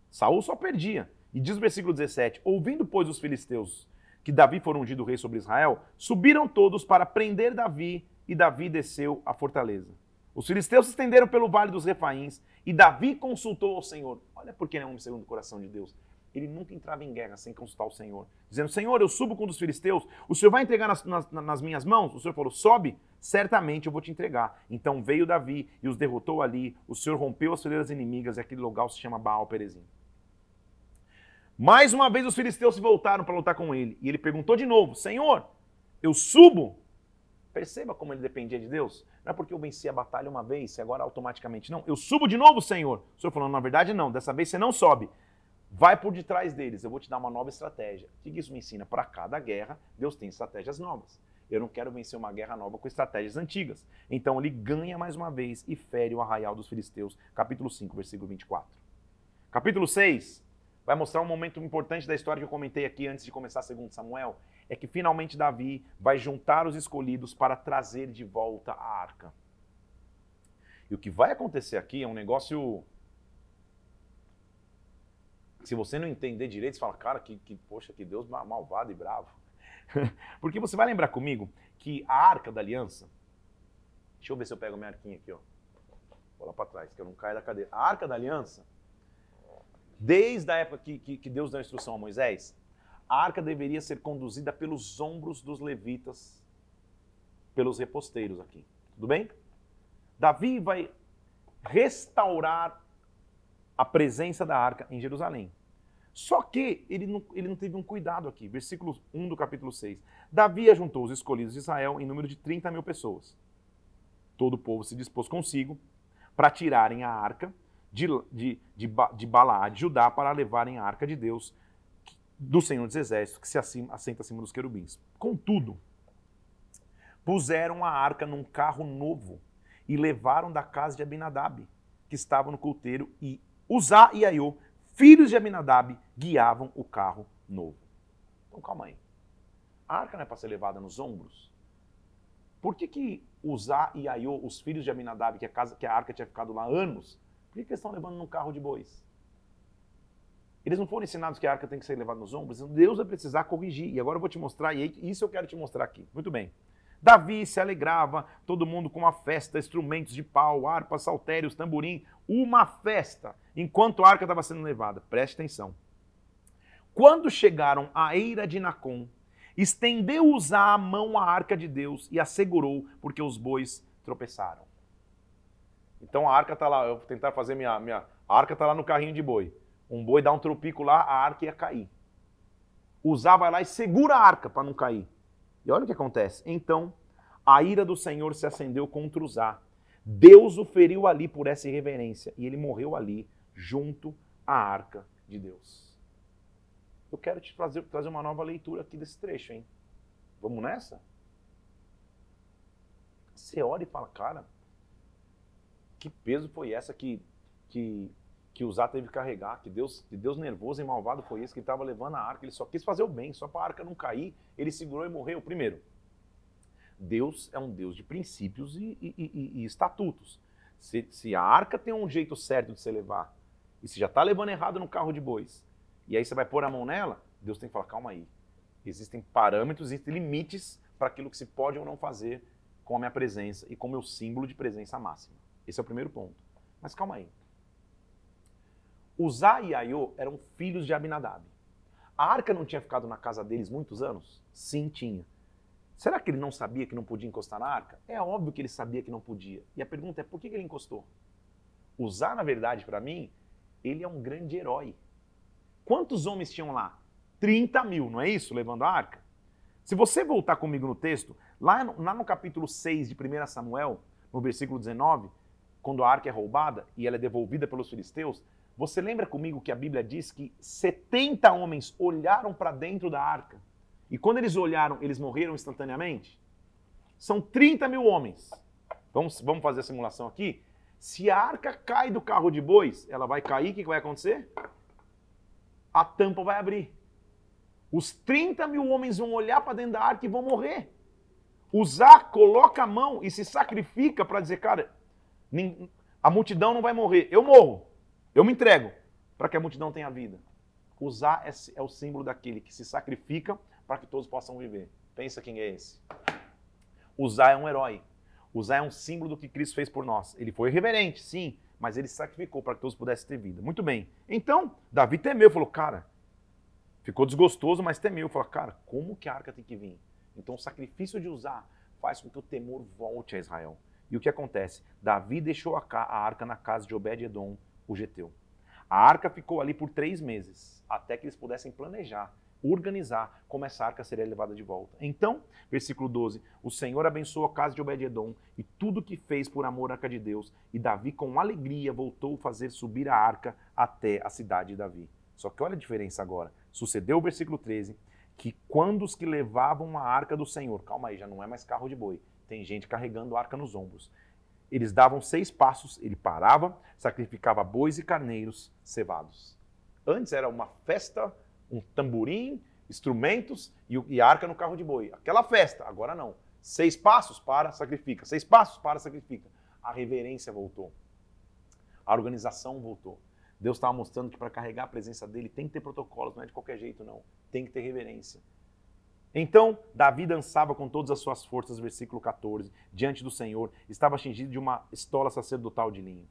Speaker 1: Saul só perdia. E diz o versículo 17: Ouvindo, pois, os filisteus que Davi for ungido rei sobre Israel, subiram todos para prender Davi, e Davi desceu à fortaleza. Os filisteus se estenderam pelo vale dos Refaíns, e Davi consultou ao Senhor. Olha por que ele é um segundo o coração de Deus ele nunca entrava em guerra sem consultar o Senhor. Dizendo, Senhor, eu subo com um dos filisteus, o Senhor vai entregar nas, nas, nas, minhas mãos? O Senhor falou, sobe, certamente eu vou te entregar. Então veio Davi e os derrotou ali, o Senhor rompeu as fileiras inimigas e aquele lugar se chama Baal Perezim. Mais uma vez os filisteus se voltaram para lutar com ele, e ele perguntou de novo, Senhor, eu subo? Perceba como ele dependia de Deus. Não é porque eu venci a batalha uma vez, e agora automaticamente não. Eu subo de novo, Senhor. O Senhor falou, na verdade não, dessa vez você não sobe Vai por detrás deles, eu vou te dar uma nova estratégia. O que isso me ensina? Para cada guerra, Deus tem estratégias novas. Eu não quero vencer uma guerra nova com estratégias antigas. Então ele ganha mais uma vez e fere o arraial dos filisteus. Capítulo 5, versículo 24. Capítulo 6 vai mostrar um momento importante da história que eu comentei aqui antes de começar segundo Samuel. É que finalmente Davi vai juntar os escolhidos para trazer de volta a arca. E o que vai acontecer aqui é um negócio se você não entender direito, você fala, cara, que, que poxa, que Deus malvado e bravo. Porque você vai lembrar comigo que a arca da aliança. Deixa eu ver se eu pego minha arquinha aqui, ó. Vou lá para trás, que eu não caio da cadeira. A arca da aliança, desde a época que, que, que Deus deu a instrução a Moisés, a arca deveria ser conduzida pelos ombros dos levitas, pelos reposteiros aqui. Tudo bem? Davi vai restaurar a presença da arca em Jerusalém. Só que ele não, ele não teve um cuidado aqui. Versículo 1 do capítulo 6. Davi ajuntou os escolhidos de Israel em número de 30 mil pessoas. Todo o povo se dispôs consigo para tirarem a arca de, de, de, de Balaá, de Judá, para levarem a arca de Deus, do Senhor dos Exércitos, que se acima, assenta acima dos querubins. Contudo, puseram a arca num carro novo e levaram da casa de Abinadab, que estava no culteiro, e Uzá e Aiô, filhos de Aminadab, guiavam o carro novo. Então calma aí. A arca não é para ser levada nos ombros? Por que, que Uzá e Aiô, os filhos de Aminadab, que a, casa, que a arca tinha ficado lá anos, por que, que eles estão levando num carro de bois? Eles não foram ensinados que a arca tem que ser levada nos ombros? Deus vai precisar corrigir. E agora eu vou te mostrar, e isso eu quero te mostrar aqui. Muito bem. Davi se alegrava, todo mundo com uma festa, instrumentos de pau, harpas, saltérios, tamborim, uma festa, enquanto a arca estava sendo levada. Preste atenção. Quando chegaram à eira de Nacon, estendeu Uzá a mão à arca de Deus e a segurou, porque os bois tropeçaram. Então a arca está lá, eu vou tentar fazer minha, minha... A arca está lá no carrinho de boi. Um boi dá um tropico lá, a arca ia cair. Uzá vai lá e segura a arca para não cair. E olha o que acontece. Então, a ira do Senhor se acendeu contra Uzá. Deus o feriu ali por essa irreverência e ele morreu ali, junto à arca de Deus. Eu quero te trazer, trazer uma nova leitura aqui desse trecho, hein? Vamos nessa? Você olha e fala, cara, que peso foi essa que, que, que Uzá teve que carregar? Que Deus, que Deus nervoso e malvado foi esse que estava levando a arca? Ele só quis fazer o bem, só para a arca não cair, ele segurou e morreu. Primeiro, Deus é um Deus de princípios e, e, e, e estatutos. Se, se, a arca tem um jeito certo de se levar, e se já está levando errado no carro de bois, e aí você vai pôr a mão nela, Deus tem que falar, calma aí. Existem parâmetros, existem limites para aquilo que se pode ou não fazer com a minha presença e com o meu símbolo de presença máxima. Esse é o primeiro ponto. Mas calma aí. Uzá e Aiô eram filhos de Abinadab. A arca não tinha ficado na casa deles muitos anos? Sim, tinha. Será que ele não sabia que não podia encostar na arca? É óbvio que ele sabia que não podia. E a pergunta é por que ele encostou? Usar, na verdade, para mim, ele é um grande herói. Quantos homens tinham lá? 30 mil, não é isso? Levando a arca? Se você voltar comigo no texto, lá no, lá no capítulo 6 de 1 Samuel, no versículo 19, quando a arca é roubada e ela é devolvida pelos filisteus, você lembra comigo que a Bíblia diz que 70 homens olharam para dentro da arca e quando eles olharam, eles morreram instantaneamente? São 30 mil homens. Vamos, vamos fazer a simulação aqui? Se a arca cai do carro de bois, ela vai cair, o que vai acontecer? A tampa vai abrir. Os 30 mil homens vão olhar para dentro da arca e vão morrer. Uzá coloca a mão e se sacrifica para dizer, cara, a multidão não vai morrer. Eu morro. Eu me entrego para que a multidão tenha vida. Uzá é, é o símbolo daquele que se sacrifica para que todos possam viver. Pensa quem é esse. Uzá é um herói. Uzá é um símbolo do que Cristo fez por nós. Ele foi reverente, sim, mas ele sacrificou para que todos pudessem ter vida. Muito bem. Então, Davi temeu, falou, cara, ficou desgostoso, mas temeu. Falou, cara, como que a arca tem que vir? Então, o sacrifício de Uzá faz com que o temor volte a Israel. E o que acontece? Davi deixou a arca na casa de Obed-Edom, o geteu. A arca ficou ali por três meses, até que eles pudessem planejar organizar como essa arca seria levada de volta. Então, versículo 12: O Senhor abençoou a casa de Obed-Edom e tudo que fez por amor à arca de Deus, e Davi com alegria voltou a fazer subir a arca até a cidade de Davi. Só que olha a diferença agora. Sucedeu o versículo 13 que quando os que levavam a arca do Senhor, calma aí, já não é mais carro de boi, tem gente carregando a arca nos ombros. Eles davam seis passos, ele parava, sacrificava bois e carneiros cevados. Antes era uma festa, um tamborim, instrumentos e, arca no carro de boi. Aquela festa, agora não. Seis passos para, sacrifica. Seis passos para, sacrifica. A reverência voltou. A organização voltou. Deus estava mostrando que para carregar a presença dele tem que ter protocolos, não é de qualquer jeito, não. Tem que ter reverência. Então, Davi dançava com todas as suas forças, versículo 14, diante do Senhor, estava cingido de uma estola sacerdotal de linho.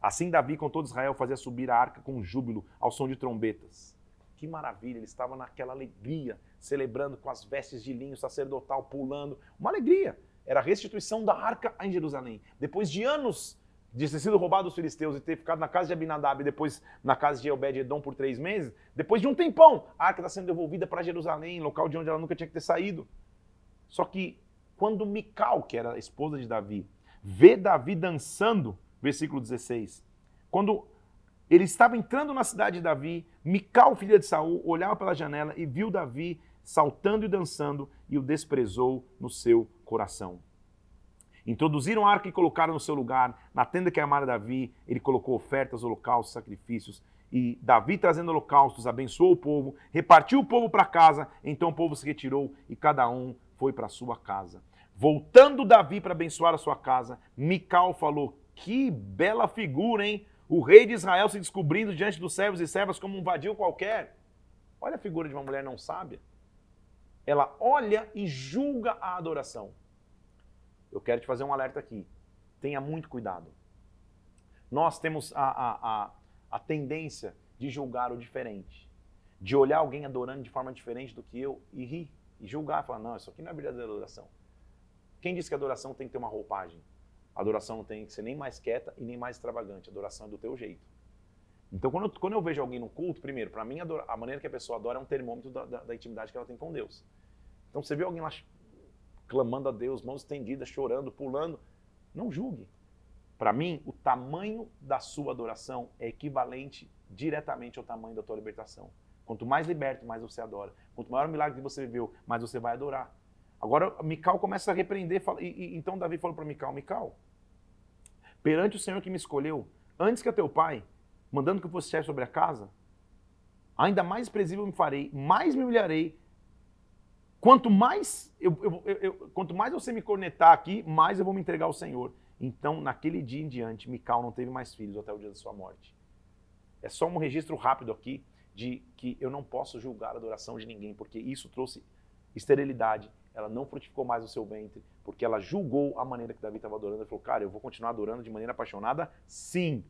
Speaker 1: Assim, Davi, com todo Israel, fazia subir a arca com júbilo, ao som de trombetas. Que maravilha, ele estava naquela alegria, celebrando com as vestes de linho sacerdotal, pulando. Uma alegria. Era a restituição da arca em Jerusalém. Depois de anos de ter sido roubado dos filisteus e ter ficado na casa de Abinadab e depois na casa de Obed-Edom por três meses, depois de um tempão, a arca está sendo devolvida para Jerusalém, local de onde ela nunca tinha que ter saído. Só que quando Mical, que era a esposa de Davi, vê Davi dançando, versículo 16, quando ele estava entrando na cidade de Davi, Mical, filha de Saul, olhava pela janela e viu Davi saltando e dançando e o desprezou no seu coração. Introduziram a arca e colocaram no seu lugar. Na tenda que amara Davi, ele colocou ofertas, holocaustos, sacrifícios. E Davi, trazendo holocaustos, abençoou o povo, repartiu o povo para casa. Então o povo se retirou e cada um foi para sua casa. Voltando Davi para abençoar a sua casa, Mical falou: Que bela figura, hein? O rei de Israel se descobrindo diante dos servos e servas como um vadio qualquer. Olha a figura de uma mulher não sábia. Ela olha e julga a adoração eu quero te fazer um alerta aqui. Tenha muito cuidado. Nós temos a, a, a, a tendência de julgar o diferente, de olhar alguém adorando de forma diferente do que eu e rir, e julgar, falar, não, isso aqui não é verdadeira adoração. Quem disse que a adoração tem que ter uma roupagem? A adoração não tem que ser nem mais quieta e nem mais extravagante. A adoração é do teu jeito. Então, quando eu, quando eu vejo alguém no culto, primeiro, para mim, a, maneira que a pessoa adora é um termômetro da, da, da, intimidade que ela tem com Deus. Então, você vê alguém lá clamando a Deus, mãos estendidas, chorando, pulando. Não julgue. Para mim, o tamanho da sua adoração é equivalente diretamente ao tamanho da tua libertação. Quanto mais liberto, mais você adora. Quanto maior o milagre que você viveu, mais você vai adorar. Agora, Mical começa a repreender. Fala, e, e, então Davi falou para Mical, Mical, perante o Senhor que me escolheu, antes que a teu pai, mandando que eu fosse chefe sobre a casa, ainda mais presível me farei, mais me humilharei, Quanto mais eu, eu, eu, quanto mais você me cornetar aqui, mais eu vou me entregar ao Senhor. Então, naquele dia em diante, Mical não teve mais filhos até o dia da sua morte. É só um registro rápido aqui de que eu não posso julgar a adoração de ninguém, porque isso trouxe esterilidade. Ela não frutificou mais o seu ventre, porque ela julgou a maneira que Davi estava adorando. Ele falou, cara, eu vou continuar adorando de maneira apaixonada? Sim.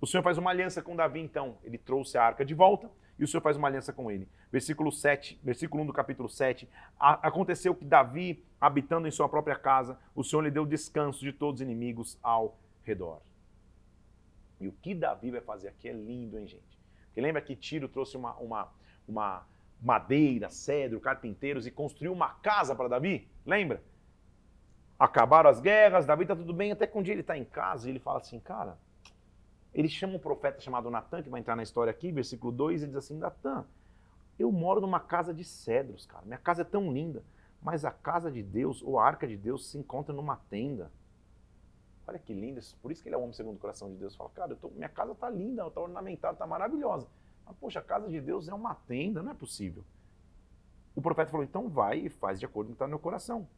Speaker 1: O Senhor faz uma aliança com Davi, então. Ele trouxe a arca de volta, e o Senhor faz uma aliança com ele. Versículo 7, versículo 1 do capítulo 7. A, aconteceu que Davi, habitando em sua própria casa, o Senhor lhe deu descanso de todos os inimigos ao redor. E o que Davi vai fazer aqui é lindo, hein, gente? Porque lembra que Tiro trouxe uma, uma, uma madeira, cedro, carpinteiros e construiu uma casa para Davi? Lembra? Acabaram as guerras, Davi está tudo bem, até que um dia ele está em casa e ele fala assim, cara, ele chama um profeta chamado Natan, que vai entrar na história aqui, versículo 2, e diz assim: Natan, eu moro numa casa de cedros, cara. Minha casa é tão linda, mas a casa de Deus, ou a arca de Deus, se encontra numa tenda. Olha que lindo, por isso que ele é o homem segundo o coração de Deus. Fala, cara, tô, minha casa tá linda, tá ornamentada, tá maravilhosa. Mas, poxa, a casa de Deus é uma tenda, não é possível. O profeta falou, então vai e faz de acordo com o que está no meu coração.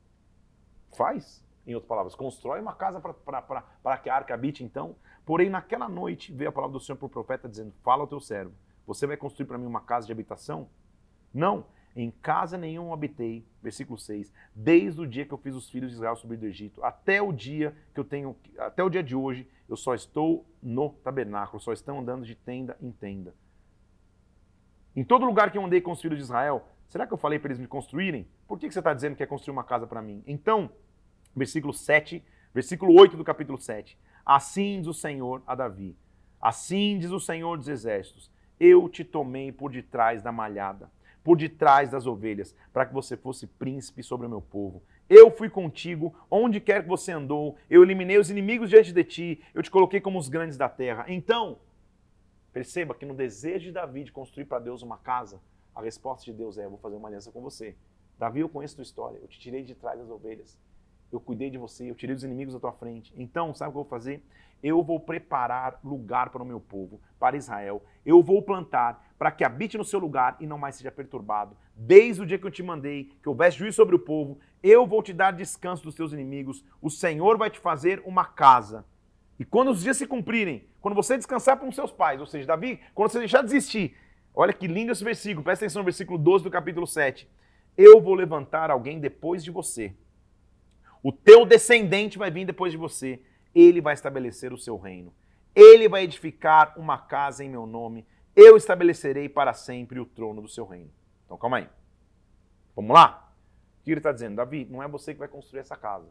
Speaker 1: Faz. Em outras palavras, constrói uma casa para que a arca habite, então. Porém, naquela noite veio a palavra do Senhor para o profeta dizendo: Fala ao teu servo, você vai construir para mim uma casa de habitação? Não, em casa nenhum habitei, versículo 6, desde o dia que eu fiz os filhos de Israel subir do Egito, até o dia que eu tenho, até o dia de hoje, eu só estou no tabernáculo, só estão andando de tenda em tenda. Em todo lugar que eu andei com os filhos de Israel, será que eu falei para eles me construírem? Por que, que você está dizendo que quer construir uma casa para mim? Então, versículo 7, versículo 8 do capítulo 7. Assim diz o Senhor a Davi: Assim diz o Senhor dos Exércitos: Eu te tomei por detrás da malhada, por detrás das ovelhas, para que você fosse príncipe sobre o meu povo. Eu fui contigo onde quer que você andou, eu eliminei os inimigos diante de ti, eu te coloquei como os grandes da terra. Então, perceba que no desejo de Davi de construir para Deus uma casa, A resposta de Deus é: eu vou fazer uma aliança com você. Davi, eu conheço tua história, eu te tirei de trás das ovelhas, eu cuidei de você, eu tirei os inimigos da tua frente. Então, sabe o que eu vou fazer? Eu vou preparar lugar para o meu povo, para Israel. Eu vou plantar para que habite no seu lugar e não mais seja perturbado. Desde o dia que eu te mandei, que houvesse juízo sobre o povo, eu vou te dar descanso dos teus inimigos. O Senhor vai te fazer uma casa. E quando os dias se cumprirem, quando você descansar com os seus pais, ou seja, Davi, quando você deixar de desistir, olha que lindo esse versículo, presta atenção no versículo 12 do capítulo 7 eu vou levantar alguém depois de você. O teu descendente vai vir depois de você. Ele vai estabelecer o seu reino. Ele vai edificar uma casa em meu nome. Eu estabelecerei para sempre o trono do seu reino. Então calma aí. Vamos lá? O que ele está dizendo? Davi, não é você que vai construir essa casa.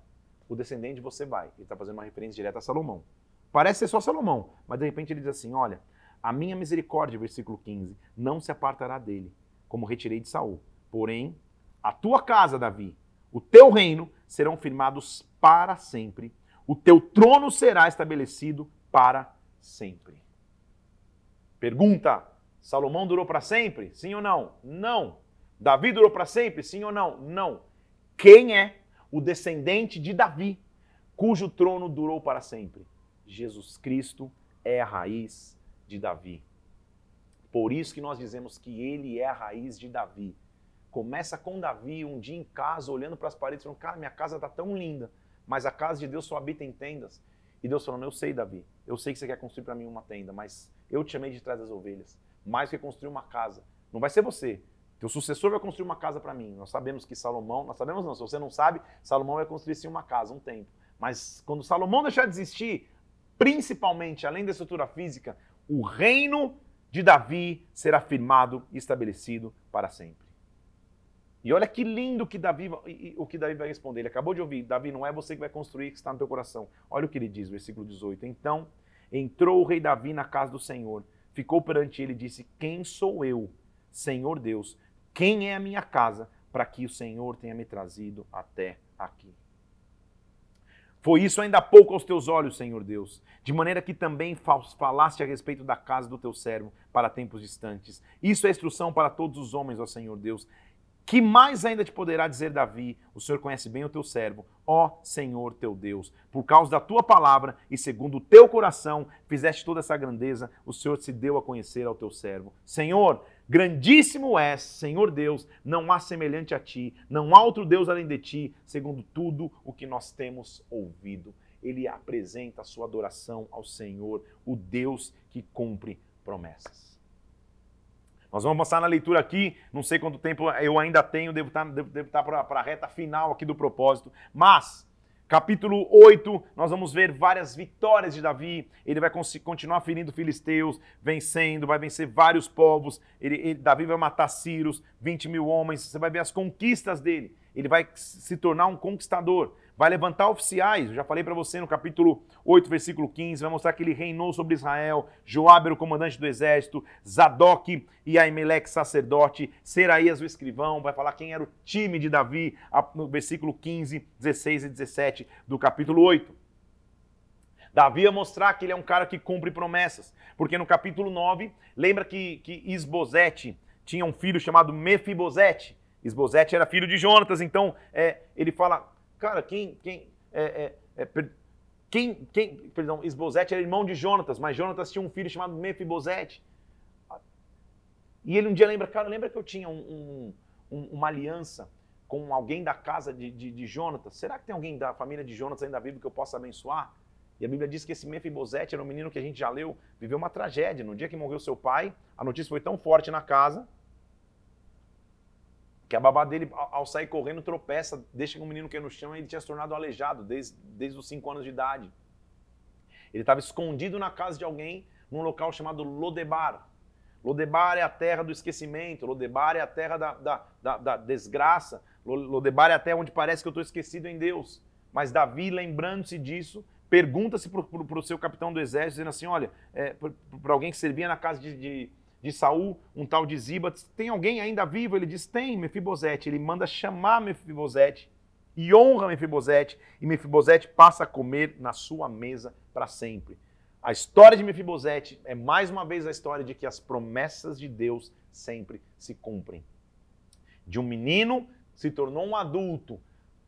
Speaker 1: O descendente você vai. Ele está fazendo uma referência direta a Salomão. Parece ser só Salomão, mas de repente ele diz assim: olha, a minha misericórdia, versículo 15, não se apartará dele, como retirei de Saul. Porém, a tua casa, Davi, o teu reino serão firmados para sempre. O teu trono será estabelecido para sempre. Pergunta: Salomão durou para sempre? Sim ou não? Não. Davi durou para sempre? Sim ou não? Não. Quem é o descendente de Davi, cujo trono durou para sempre? Jesus Cristo é a raiz de Davi. Por isso que nós dizemos que ele é a raiz de Davi. Começa com Davi, um dia em casa, olhando para as paredes, falando: Cara, minha casa está tão linda, mas a casa de Deus só habita em tendas. E Deus falando: Eu sei, Davi, eu sei que você quer construir para mim uma tenda, mas eu te chamei de trás das ovelhas. Mais que construir uma casa. Não vai ser você. Teu sucessor vai construir uma casa para mim. Nós sabemos que Salomão, nós sabemos não, se você não sabe, Salomão vai construir sim uma casa, um templo. Mas quando Salomão deixar de existir, principalmente, além da estrutura física, o reino de Davi será firmado e estabelecido para sempre. E olha que lindo que Davi, o que Davi vai responder. Ele acabou de ouvir, Davi, não é você que vai construir que está no teu coração. Olha o que ele diz, versículo 18. Então entrou o rei Davi na casa do Senhor, ficou perante ele e disse: Quem sou eu, Senhor Deus? Quem é a minha casa para que o Senhor tenha me trazido até aqui? Foi isso ainda pouco aos teus olhos, Senhor Deus, de maneira que também falaste a respeito da casa do teu servo para tempos distantes. Isso é instrução para todos os homens, ó Senhor Deus. Que mais ainda te poderá dizer Davi? O Senhor conhece bem o teu servo, ó Senhor teu Deus. Por causa da tua palavra e segundo o teu coração, fizeste toda essa grandeza, o Senhor se deu a conhecer ao teu servo. Senhor, grandíssimo és, Senhor Deus, não há semelhante a ti, não há outro Deus além de ti, segundo tudo o que nós temos ouvido. Ele apresenta a sua adoração ao Senhor, o Deus que cumpre promessas. Nós vamos passar na leitura aqui, não sei quanto tempo eu ainda tenho, devo estar, devo, devo estar para a reta final aqui do propósito, mas capítulo 8, nós vamos ver várias vitórias de Davi. Ele vai continuar ferindo filisteus, vencendo, vai vencer vários povos. Ele, ele, Davi vai matar Círios, 20 mil homens. Você vai ver as conquistas dele. Ele vai se tornar um conquistador vai levantar oficiais. Eu já falei para você no capítulo 8, versículo 15, vai mostrar que ele reinou sobre Israel. Joabe era o comandante do exército, Zadok e Aimeleque sacerdote, Seraías o escrivão, vai falar quem era o time de Davi no versículo 15, 16 e 17 do capítulo 8. Davi ia mostrar que ele é um cara que cumpre promessas, porque no capítulo 9, lembra que, que Isbosete tinha um filho chamado Mefibosete. Isbosete era filho de Jonatas, então é, ele fala, Cara, quem, quem, é, é, é, quem, quem, perdão, Esbozete era irmão de Jonatas, mas Jonatas tinha um filho chamado Mefibosete. E ele um dia lembra, cara, lembra que eu tinha um, um, uma aliança com alguém da casa de, de, de, Jonatas? Será que tem alguém da família de Jonatas ainda vivo que eu possa abençoar? E a Bíblia diz que esse Mefibosete era um menino que a gente já leu, viveu uma tragédia. No dia que morreu seu pai, a notícia foi tão forte na casa que a babá dele, ao sair correndo, tropeça, deixa que o menino cair no chão e ele tinha se tornado aleijado desde, desde os 5 anos de idade. Ele estava escondido na casa de alguém, num local chamado Lodebar. Lodebar é a terra do esquecimento, Lodebar é a terra da, da, da, da desgraça, Lodebar é a terra onde parece que eu estou esquecido em Deus. Mas Davi, lembrando-se disso, pergunta-se para o seu capitão do exército, dizendo assim: olha, é, para alguém que servia na casa de, de de Saul, um tal de Ziba, tem alguém ainda vivo? Ele diz, tem, Mefibosete. Ele manda chamar Mefibosete e honra Mefibosete, e Mefibosete passa a comer na sua mesa para sempre. A história de Mefibosete é mais uma vez a história de que as promessas de Deus sempre se cumprem. De um menino se tornou um adulto,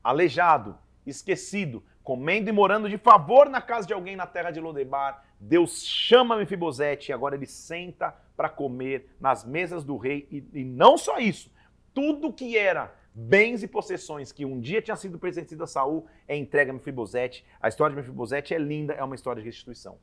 Speaker 1: aleijado, esquecido, comendo e morando de favor na casa de alguém na terra de Lodebar. Deus chama Mefibosete e agora ele senta para comer nas mesas do rei. E, e, não só isso, tudo que era bens e possessões que um dia tinha sido pertencido a Saul é entregue a Mefibosete. A história de Mefibosete é linda, é uma história de restituição.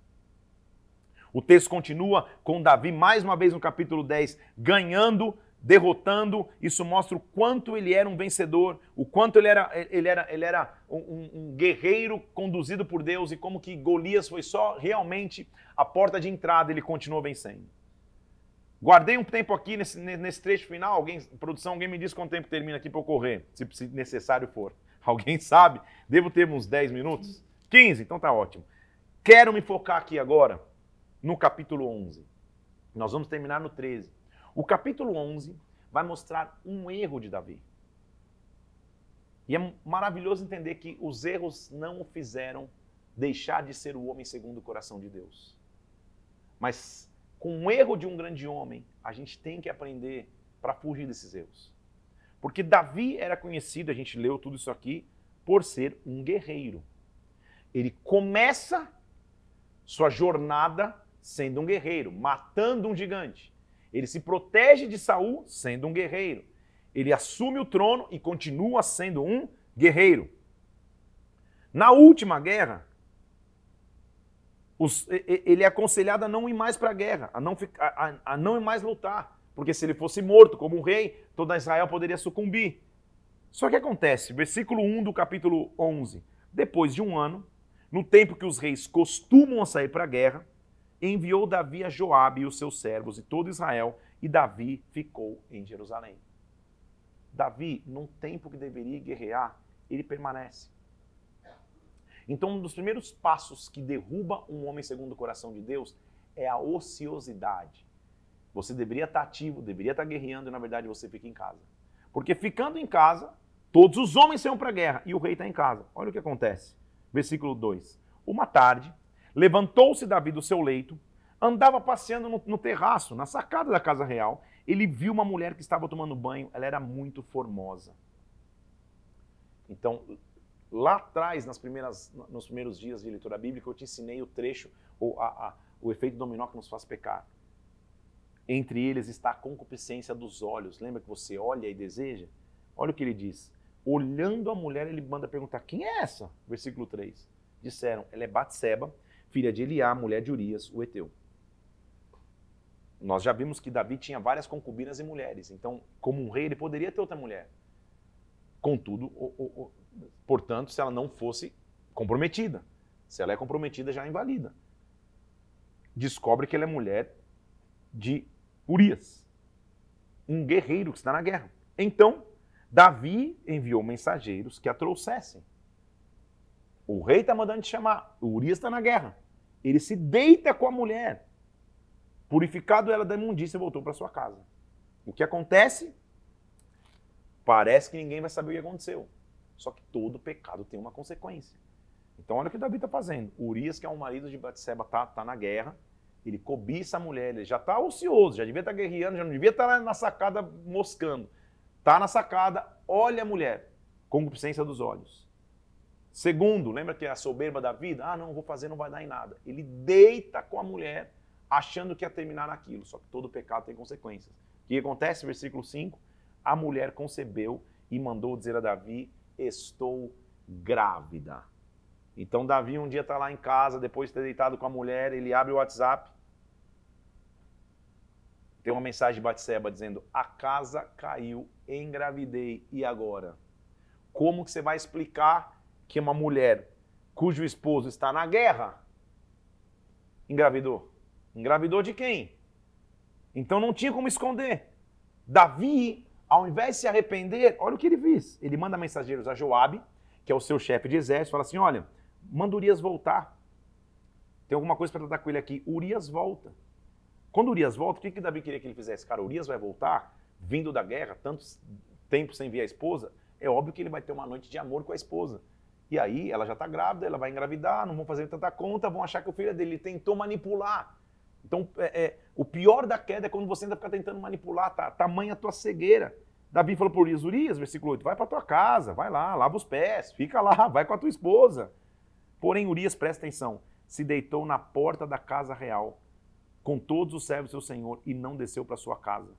Speaker 1: O texto continua com Davi, mais uma vez no capítulo 10, ganhando, derrotando. Isso mostra o quanto ele era um vencedor, o quanto ele era, ele era, ele era um, um guerreiro conduzido por Deus e como que Golias foi só realmente a porta de entrada, ele continuou vencendo. Guardei um tempo aqui nesse, nesse trecho final. Alguém, produção, alguém me diz quanto tempo termina aqui para eu correr, se, se necessário for. Alguém sabe? Devo ter uns 10 minutos? 15, então tá ótimo. Quero me focar aqui agora no capítulo 11. Nós vamos terminar no 13. O capítulo 11 vai mostrar um erro de Davi. E é maravilhoso entender que os erros não o fizeram deixar de ser o homem segundo o coração de Deus. Mas com o erro de um grande homem, a gente tem que aprender para fugir desses erros. Porque Davi era conhecido, a gente leu tudo isso aqui, por ser um guerreiro. Ele começa sua jornada sendo um guerreiro, matando um gigante. Ele se protege de Saul sendo um guerreiro. Ele assume o trono e continua sendo um guerreiro. Na última guerra, os, ele é aconselhado a não ir mais para a guerra, a não, a, a não ir mais lutar. Porque se ele fosse morto como um rei, toda Israel poderia sucumbir. Só que acontece, versículo 1 do capítulo 11. Depois de um ano, no tempo que os reis costumam sair para a guerra, enviou Davi a Joabe e os seus servos e todo Israel, e Davi ficou em Jerusalém. Davi, num tempo que deveria guerrear, ele permanece. Então, um dos primeiros passos que derruba um homem segundo o coração de Deus é a ociosidade. Você deveria estar ativo, deveria estar guerreando e, na verdade, você fica em casa. Porque ficando em casa, todos os homens saem para a guerra e o rei está em casa. Olha o que acontece. Versículo 2. Uma tarde, Levantou-se Davi do seu leito, andava passeando no, no, terraço, na sacada da casa real. Ele viu uma mulher que estava tomando banho, ela era muito formosa. Então, lá atrás, nas primeiras, nos primeiros dias de leitura bíblica, eu te ensinei o trecho, ou a, a, o efeito dominó que nos faz pecar. Entre eles está a concupiscência dos olhos. Lembra que você olha e deseja? Olha o que ele diz. Olhando a mulher, ele manda perguntar: quem é essa? Versículo 3. Disseram: ela é Batseba, filha de Eliá, mulher de Urias, o Eteu. Nós já vimos que Davi tinha várias concubinas e mulheres, então, como um rei, ele poderia ter outra mulher. Contudo, o, o, o, portanto, se ela não fosse comprometida. Se ela é comprometida, já invalida. Descobre que ela é mulher de Urias, um guerreiro que está na guerra. Então, Davi enviou mensageiros que a trouxessem. O rei está mandando te chamar, o Urias está na guerra. Ele se deita com a mulher. Purificado ela da imundícia, voltou para sua casa. O que acontece? Parece que ninguém vai saber o que aconteceu. Só que todo pecado tem uma consequência. Então olha o que Davi está fazendo. Urias, que é um marido de Batseba, está tá na guerra. Ele cobiça a mulher, ele já está ocioso, já devia estar tá guerreando, já não devia estar tá na sacada moscando. Está na sacada, olha a mulher, concupiscência dos olhos. Segundo, lembra que é a soberba da vida? Ah, não, vou fazer, não vai dar em nada. Ele deita com a mulher, achando que ia terminar naquilo. Só que todo pecado tem consequências. O que acontece? Versículo 5. A mulher concebeu e mandou dizer a Davi: Estou grávida. Então, Davi um dia está lá em casa, depois de ter deitado com a mulher, ele abre o WhatsApp. Tem uma mensagem de Batseba dizendo: A casa caiu, engravidei, e agora? Como que você vai explicar que uma mulher cujo esposo está na guerra engravidou. Engravidou de quem? Então não tinha como esconder. Davi, ao invés de se arrepender, olha o que ele fez. Ele manda mensageiros a Joabe, que é o seu chefe de exército, fala assim: olha, manda Urias voltar. Tem alguma coisa para tratar com ele aqui. Urias volta. Quando Urias volta, o que, que Davi queria que ele fizesse? Cara, Urias vai voltar, vindo da guerra, tanto tempo sem ver a esposa, é óbvio que ele vai ter uma noite de amor com a esposa. E aí ela já está grávida, ela vai engravidar, não vão fazer tanta conta, vão achar que o filho é dele. Ele tentou manipular. Então, é, é, o pior da queda é quando você ainda fica tentando manipular, tá, tamanha a tua cegueira. Davi falou para Urias, Urias, versículo 8, vai para tua casa, vai lá, lava os pés, fica lá, vai com a tua esposa. Porém, Urias, presta atenção, se deitou na porta da casa real com todos os servos do seu senhor e não desceu para sua casa.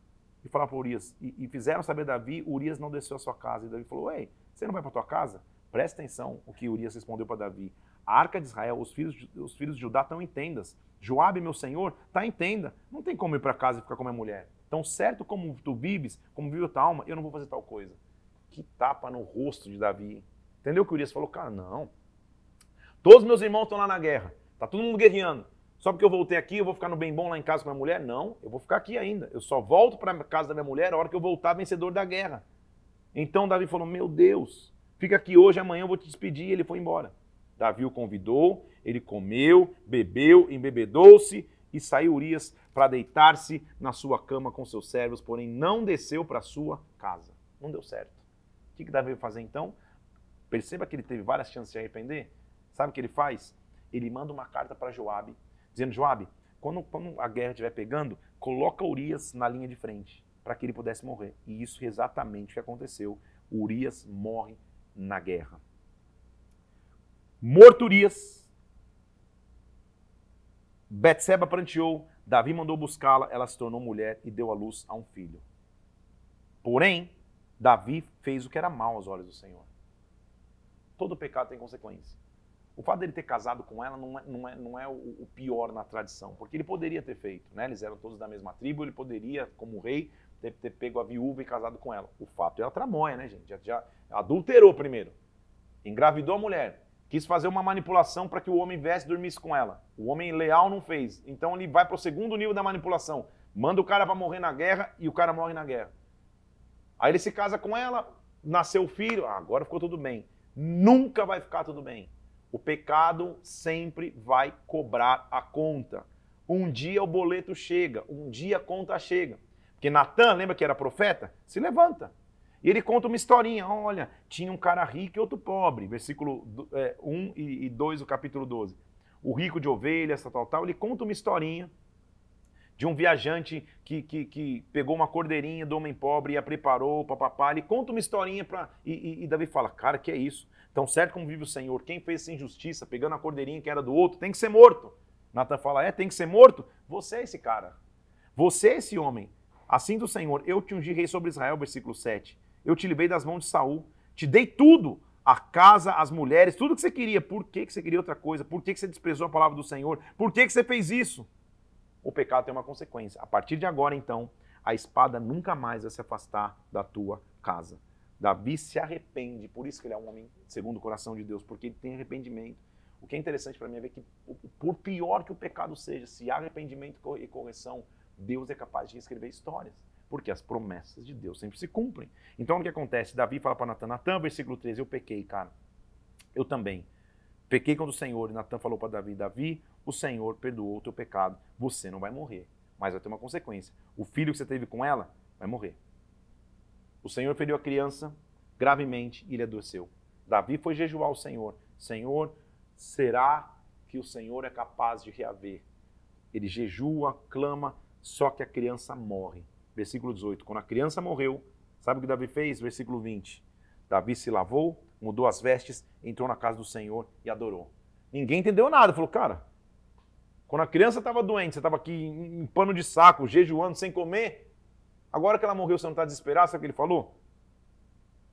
Speaker 1: E falaram para Urias, e, e, fizeram saber Davi, Urias não desceu à sua casa. E Davi falou, ei, você não vai para tua casa? Presta atenção o que Urias respondeu para Davi. A arca de Israel, os filhos, os filhos de Judá estão em tendas. Joabe, meu senhor, está em tenda. Não tem como ir para casa e ficar com a minha mulher. Então, certo como tu vives, como vive tua alma, eu não vou fazer tal coisa. Que tapa no rosto de Davi. Entendeu o que Urias falou? Cara, não. Todos meus irmãos estão lá na guerra. Tá todo mundo guerreando. Só porque eu voltei aqui, eu vou ficar no bem bom lá em casa com a minha mulher? Não, eu vou ficar aqui ainda. Eu só volto para casa da minha mulher a hora que eu voltar vencedor da guerra. Então Davi falou: Meu Deus, fica aqui hoje, amanhã eu vou te despedir. E ele foi embora. Davi o convidou, ele comeu, bebeu, embebedou-se e saiu Urias para deitar-se na sua cama com seus servos, porém não desceu para sua casa. Não deu certo. O que, que Davi fazer então? Perceba que ele teve várias chances de se arrepender. Sabe o que ele faz? Ele manda uma carta para Joabe, dizendo: Joabe, quando, quando a guerra estiver pegando, coloca Urias na linha de frente, para que ele pudesse morrer. E isso é exatamente o que aconteceu. Urias morre na guerra. Morto Urias, Betseba pranteou, Davi mandou buscá-la, ela se tornou mulher e deu à luz a um filho. Porém, Davi fez o que era mal aos olhos do Senhor. Todo pecado tem consequência. O fato dele ter casado com ela não é, não é, não é o, o, pior na tradição, porque ele poderia ter feito, né? Eles eram todos da mesma tribo, ele poderia, como rei, ter, ter pego a viúva e casado com ela. O fato é a tramóia, né, gente? Já, já adulterou primeiro, engravidou a mulher, quis fazer uma manipulação para que o homem viesse e dormisse com ela. O homem leal não fez. Então ele vai para o segundo nível da manipulação. Manda o cara para morrer na guerra e o cara morre na guerra. Aí ele se casa com ela, nasceu o filho, ah, agora ficou tudo bem. Nunca vai ficar tudo bem. O pecado sempre vai cobrar a conta. Um dia o boleto chega, um dia a conta chega. Porque Natan, lembra que era profeta? Se levanta. E ele conta uma historinha. Olha, tinha um cara rico e outro pobre. Versículo é, 1 e 2 do capítulo 12. O rico de ovelhas, tal, tal, tal. Ele conta uma historinha de um viajante que, que, que pegou uma cordeirinha do homem pobre e a preparou, papapá. Ele conta uma historinha para e, e, e, Davi fala, cara, que é isso? Tão certo como vive o Senhor, quem fez essa injustiça, pegando a cordeirinha que era do outro, tem que ser morto. Natan fala, é, tem que ser morto? Você é esse cara. Você é esse homem. Assim do Senhor, eu te ungi rei sobre Israel, versículo 7 eu te livrei das mãos de Saul, te dei tudo, a casa, as mulheres, tudo que você queria. Por que, que você queria outra coisa? Por que, que você desprezou a palavra do Senhor? Por que, que você fez isso? O pecado tem uma consequência. A partir de agora, então, a espada nunca mais vai se afastar da tua casa. Davi se arrepende, por isso que ele é um homem segundo o coração de Deus, porque ele tem arrependimento. O que é interessante para mim é ver que, por pior que o pecado seja, se há arrependimento e correção, Deus é capaz de escrever histórias porque as promessas de Deus sempre se cumprem. Então o que acontece? Davi fala para Natan, Natan, versículo 13, eu pequei, cara. Eu também. Pequei contra o Senhor. E Natan falou para Davi, Davi, o Senhor perdoou o teu pecado. Você não vai morrer, mas vai ter uma consequência. O filho que você teve com ela vai morrer. O Senhor feriu a criança gravemente e ele adoeceu. Davi foi jejuar o Senhor. Senhor, será que o Senhor é capaz de reaver? Ele jejua, clama, só que a criança morre versículo 18. Quando a criança morreu, sabe o que Davi fez? Versículo 20. Davi se lavou, mudou as vestes, entrou na casa do Senhor e adorou. Ninguém entendeu nada. Falou, cara, quando a criança estava doente, você estava aqui em pano de saco, jejuando, sem comer. Agora que ela morreu, você não está desesperado? Sabe o que ele falou?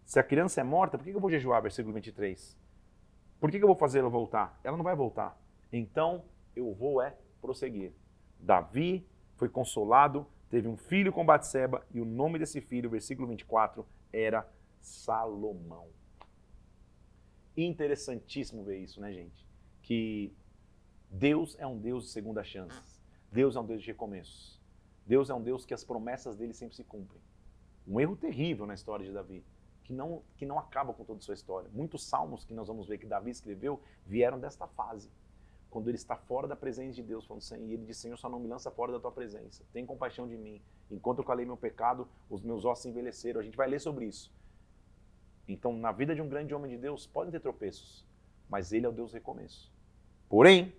Speaker 1: Se a criança é morta, por que eu vou jejuar? Versículo 23. Por que eu vou fazer ela voltar? Ela não vai voltar. Então eu vou é prosseguir. Davi foi consolado teve um filho com Batseba e o nome desse filho, versículo 24, era Salomão. Interessantíssimo ver isso, né, gente? Que Deus é um Deus de segunda chance. Deus é um Deus de recomeços. Deus é um Deus que as promessas dele sempre se cumprem. Um erro terrível na história de Davi, que não, que não acaba com toda a sua história. Muitos salmos que nós vamos ver que Davi escreveu vieram desta fase quando ele está fora da presença de Deus, falando, e ele diz, Senhor, só não me lança fora da tua presença. Tem compaixão de mim. Enquanto eu calei meu pecado, os meus ossos envelheceram. A gente vai ler sobre isso. Então, na vida de um grande homem de Deus, podem ter tropeços, mas ele é o Deus recomeço. Porém,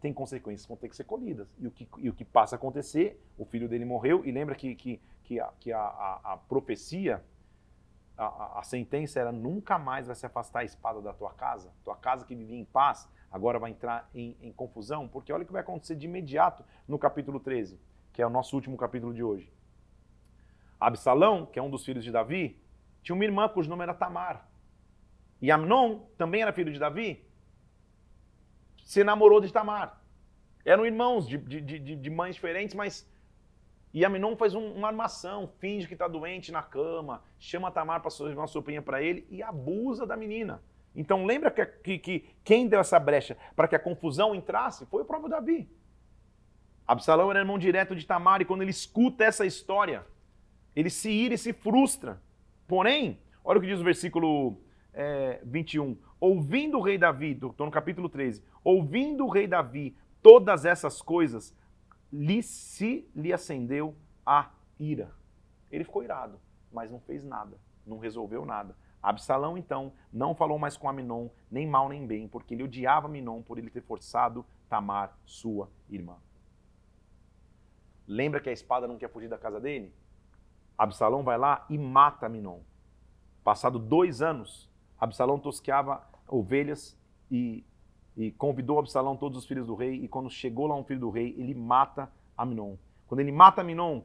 Speaker 1: tem consequências que vão ter que ser colhidas. E o que, e o que passa a acontecer, o filho dele morreu, e lembra que, que, que, a, que a, a, a profecia, a, a, sentença era nunca mais vai se afastar a espada da tua casa. Tua casa que vivia em paz, agora vai entrar em, em confusão, porque olha o que vai acontecer de imediato no capítulo 13, que é o nosso último capítulo de hoje. Absalão, que é um dos filhos de Davi, tinha uma irmã cujo nome era Tamar. E Amnon também era filho de Davi, se namorou de Tamar. Eram irmãos de, de, de, de mães diferentes, mas. E Aminon faz um, uma armação, finge que está doente na cama, chama Tamar para fazer uma sopinha para ele e abusa da menina. Então lembra que, que, que quem deu essa brecha para que a confusão entrasse foi o próprio Davi. Absalão era irmão direto de Tamar e quando ele escuta essa história, ele se ira e se frustra. Porém, olha o que diz o versículo é, 21. Ouvindo o rei Davi, estou no capítulo 13, ouvindo o rei Davi todas essas coisas, lhe, se lhe acendeu a ira. Ele ficou irado, mas não fez nada, não resolveu nada. Absalão, então, não falou mais com Aminon, nem mal nem bem, porque ele odiava Aminon por ele ter forçado Tamar, sua irmã. Lembra que a espada não quer fugir da casa dele? Absalão vai lá e mata Aminon. Passado dois anos, Absalão tosqueava ovelhas e, e convidou Absalão todos os filhos do rei. E quando chegou lá um filho do rei, ele mata Aminon. Quando ele mata Aminon,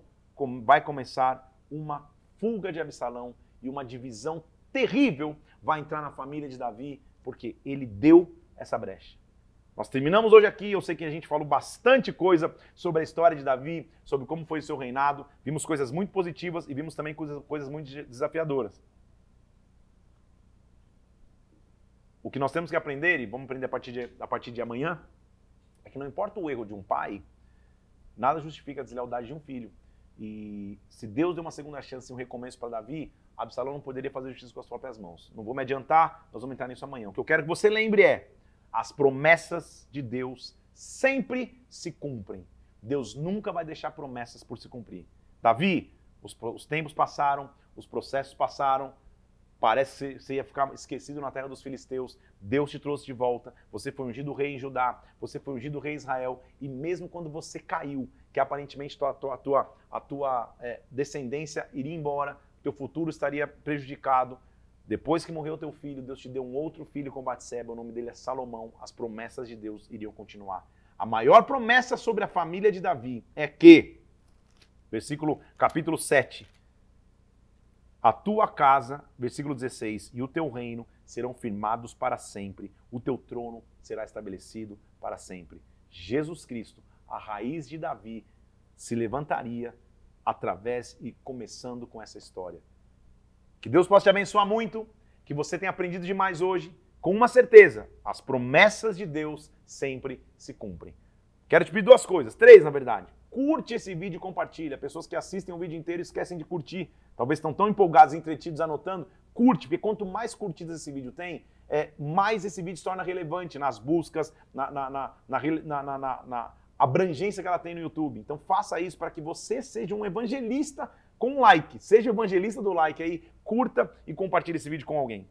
Speaker 1: vai começar uma fuga de Absalão e uma divisão terrível vai entrar na família de Davi, porque ele deu essa brecha. Nós terminamos hoje aqui. Eu sei que a gente falou bastante coisa sobre a história de Davi, sobre como foi o seu reinado. Vimos coisas muito positivas e vimos também coisas, coisas muito desafiadoras. O que nós temos que aprender, e vamos aprender a partir, de, a partir de amanhã, é que não importa o erro de um pai, nada justifica a deslealdade de um filho. E se Deus deu uma segunda chance e um recomeço para Davi, Absalão não poderia fazer justiça com as próprias mãos. Não vou me adiantar, nós vamos entrar nisso amanhã. O que eu quero que você lembre é: as promessas de Deus sempre se cumprem. Deus nunca vai deixar promessas por se cumprir. Davi, os, os tempos passaram, os processos passaram, Parece que você ia ficar esquecido na terra dos filisteus. Deus te trouxe de volta. Você foi ungido rei em Judá. Você foi ungido rei em Israel. E mesmo quando você caiu, que aparentemente a tua, a tua, a tua é, descendência iria embora, teu futuro estaria prejudicado. Depois que morreu teu filho, Deus te deu um outro filho com Batseba. O nome dele é Salomão. As promessas de Deus iriam continuar. A maior promessa sobre a família de Davi é que, versículo capítulo 7, a tua casa, versículo 16, e o teu reino serão firmados para sempre, o teu trono será estabelecido para sempre. Jesus Cristo, a raiz de Davi, se levantaria através e começando com essa história. Que Deus possa te abençoar muito, que você tenha aprendido demais hoje, com uma certeza: as promessas de Deus sempre se cumprem. Quero te pedir duas coisas, três na verdade. Curte esse vídeo e compartilha. Pessoas que assistem o vídeo inteiro esquecem de curtir. Talvez estão tão empolgados, entretidos, anotando. Curte, porque quanto mais curtidas esse vídeo tem, é, mais esse vídeo se torna relevante nas buscas, na, na, na, na, abrangência que ela tem no YouTube. Então faça isso para que você seja um evangelista com like. Seja evangelista do like aí, curta e compartilhe esse vídeo com alguém.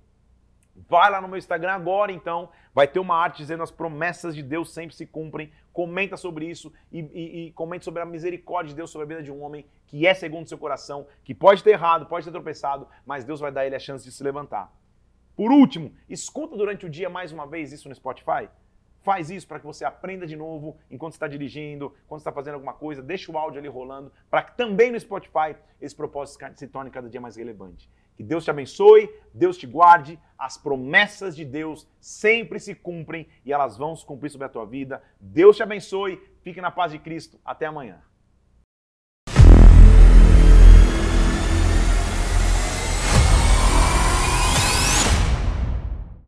Speaker 1: Vai lá no meu Instagram agora, então. Vai ter uma arte dizendo as promessas de Deus sempre se cumprem. Comenta sobre isso e, e, e comente sobre a misericórdia de Deus sobre a vida de um homem que é segundo seu coração, que pode ter errado, pode ter tropeçado, mas Deus vai dar ele a chance de se levantar. Por último, escuta durante o dia mais uma vez isso no Spotify. Faz isso para que você aprenda de novo enquanto está dirigindo, quando está fazendo alguma coisa, deixa o áudio ali rolando, para que também no Spotify esse propósito se torne cada dia mais relevante. Que Deus te abençoe, Deus te guarde, as promessas de Deus sempre se cumprem e elas vão se cumprir sobre a tua vida. Deus te abençoe, fique na paz de Cristo. Até amanhã.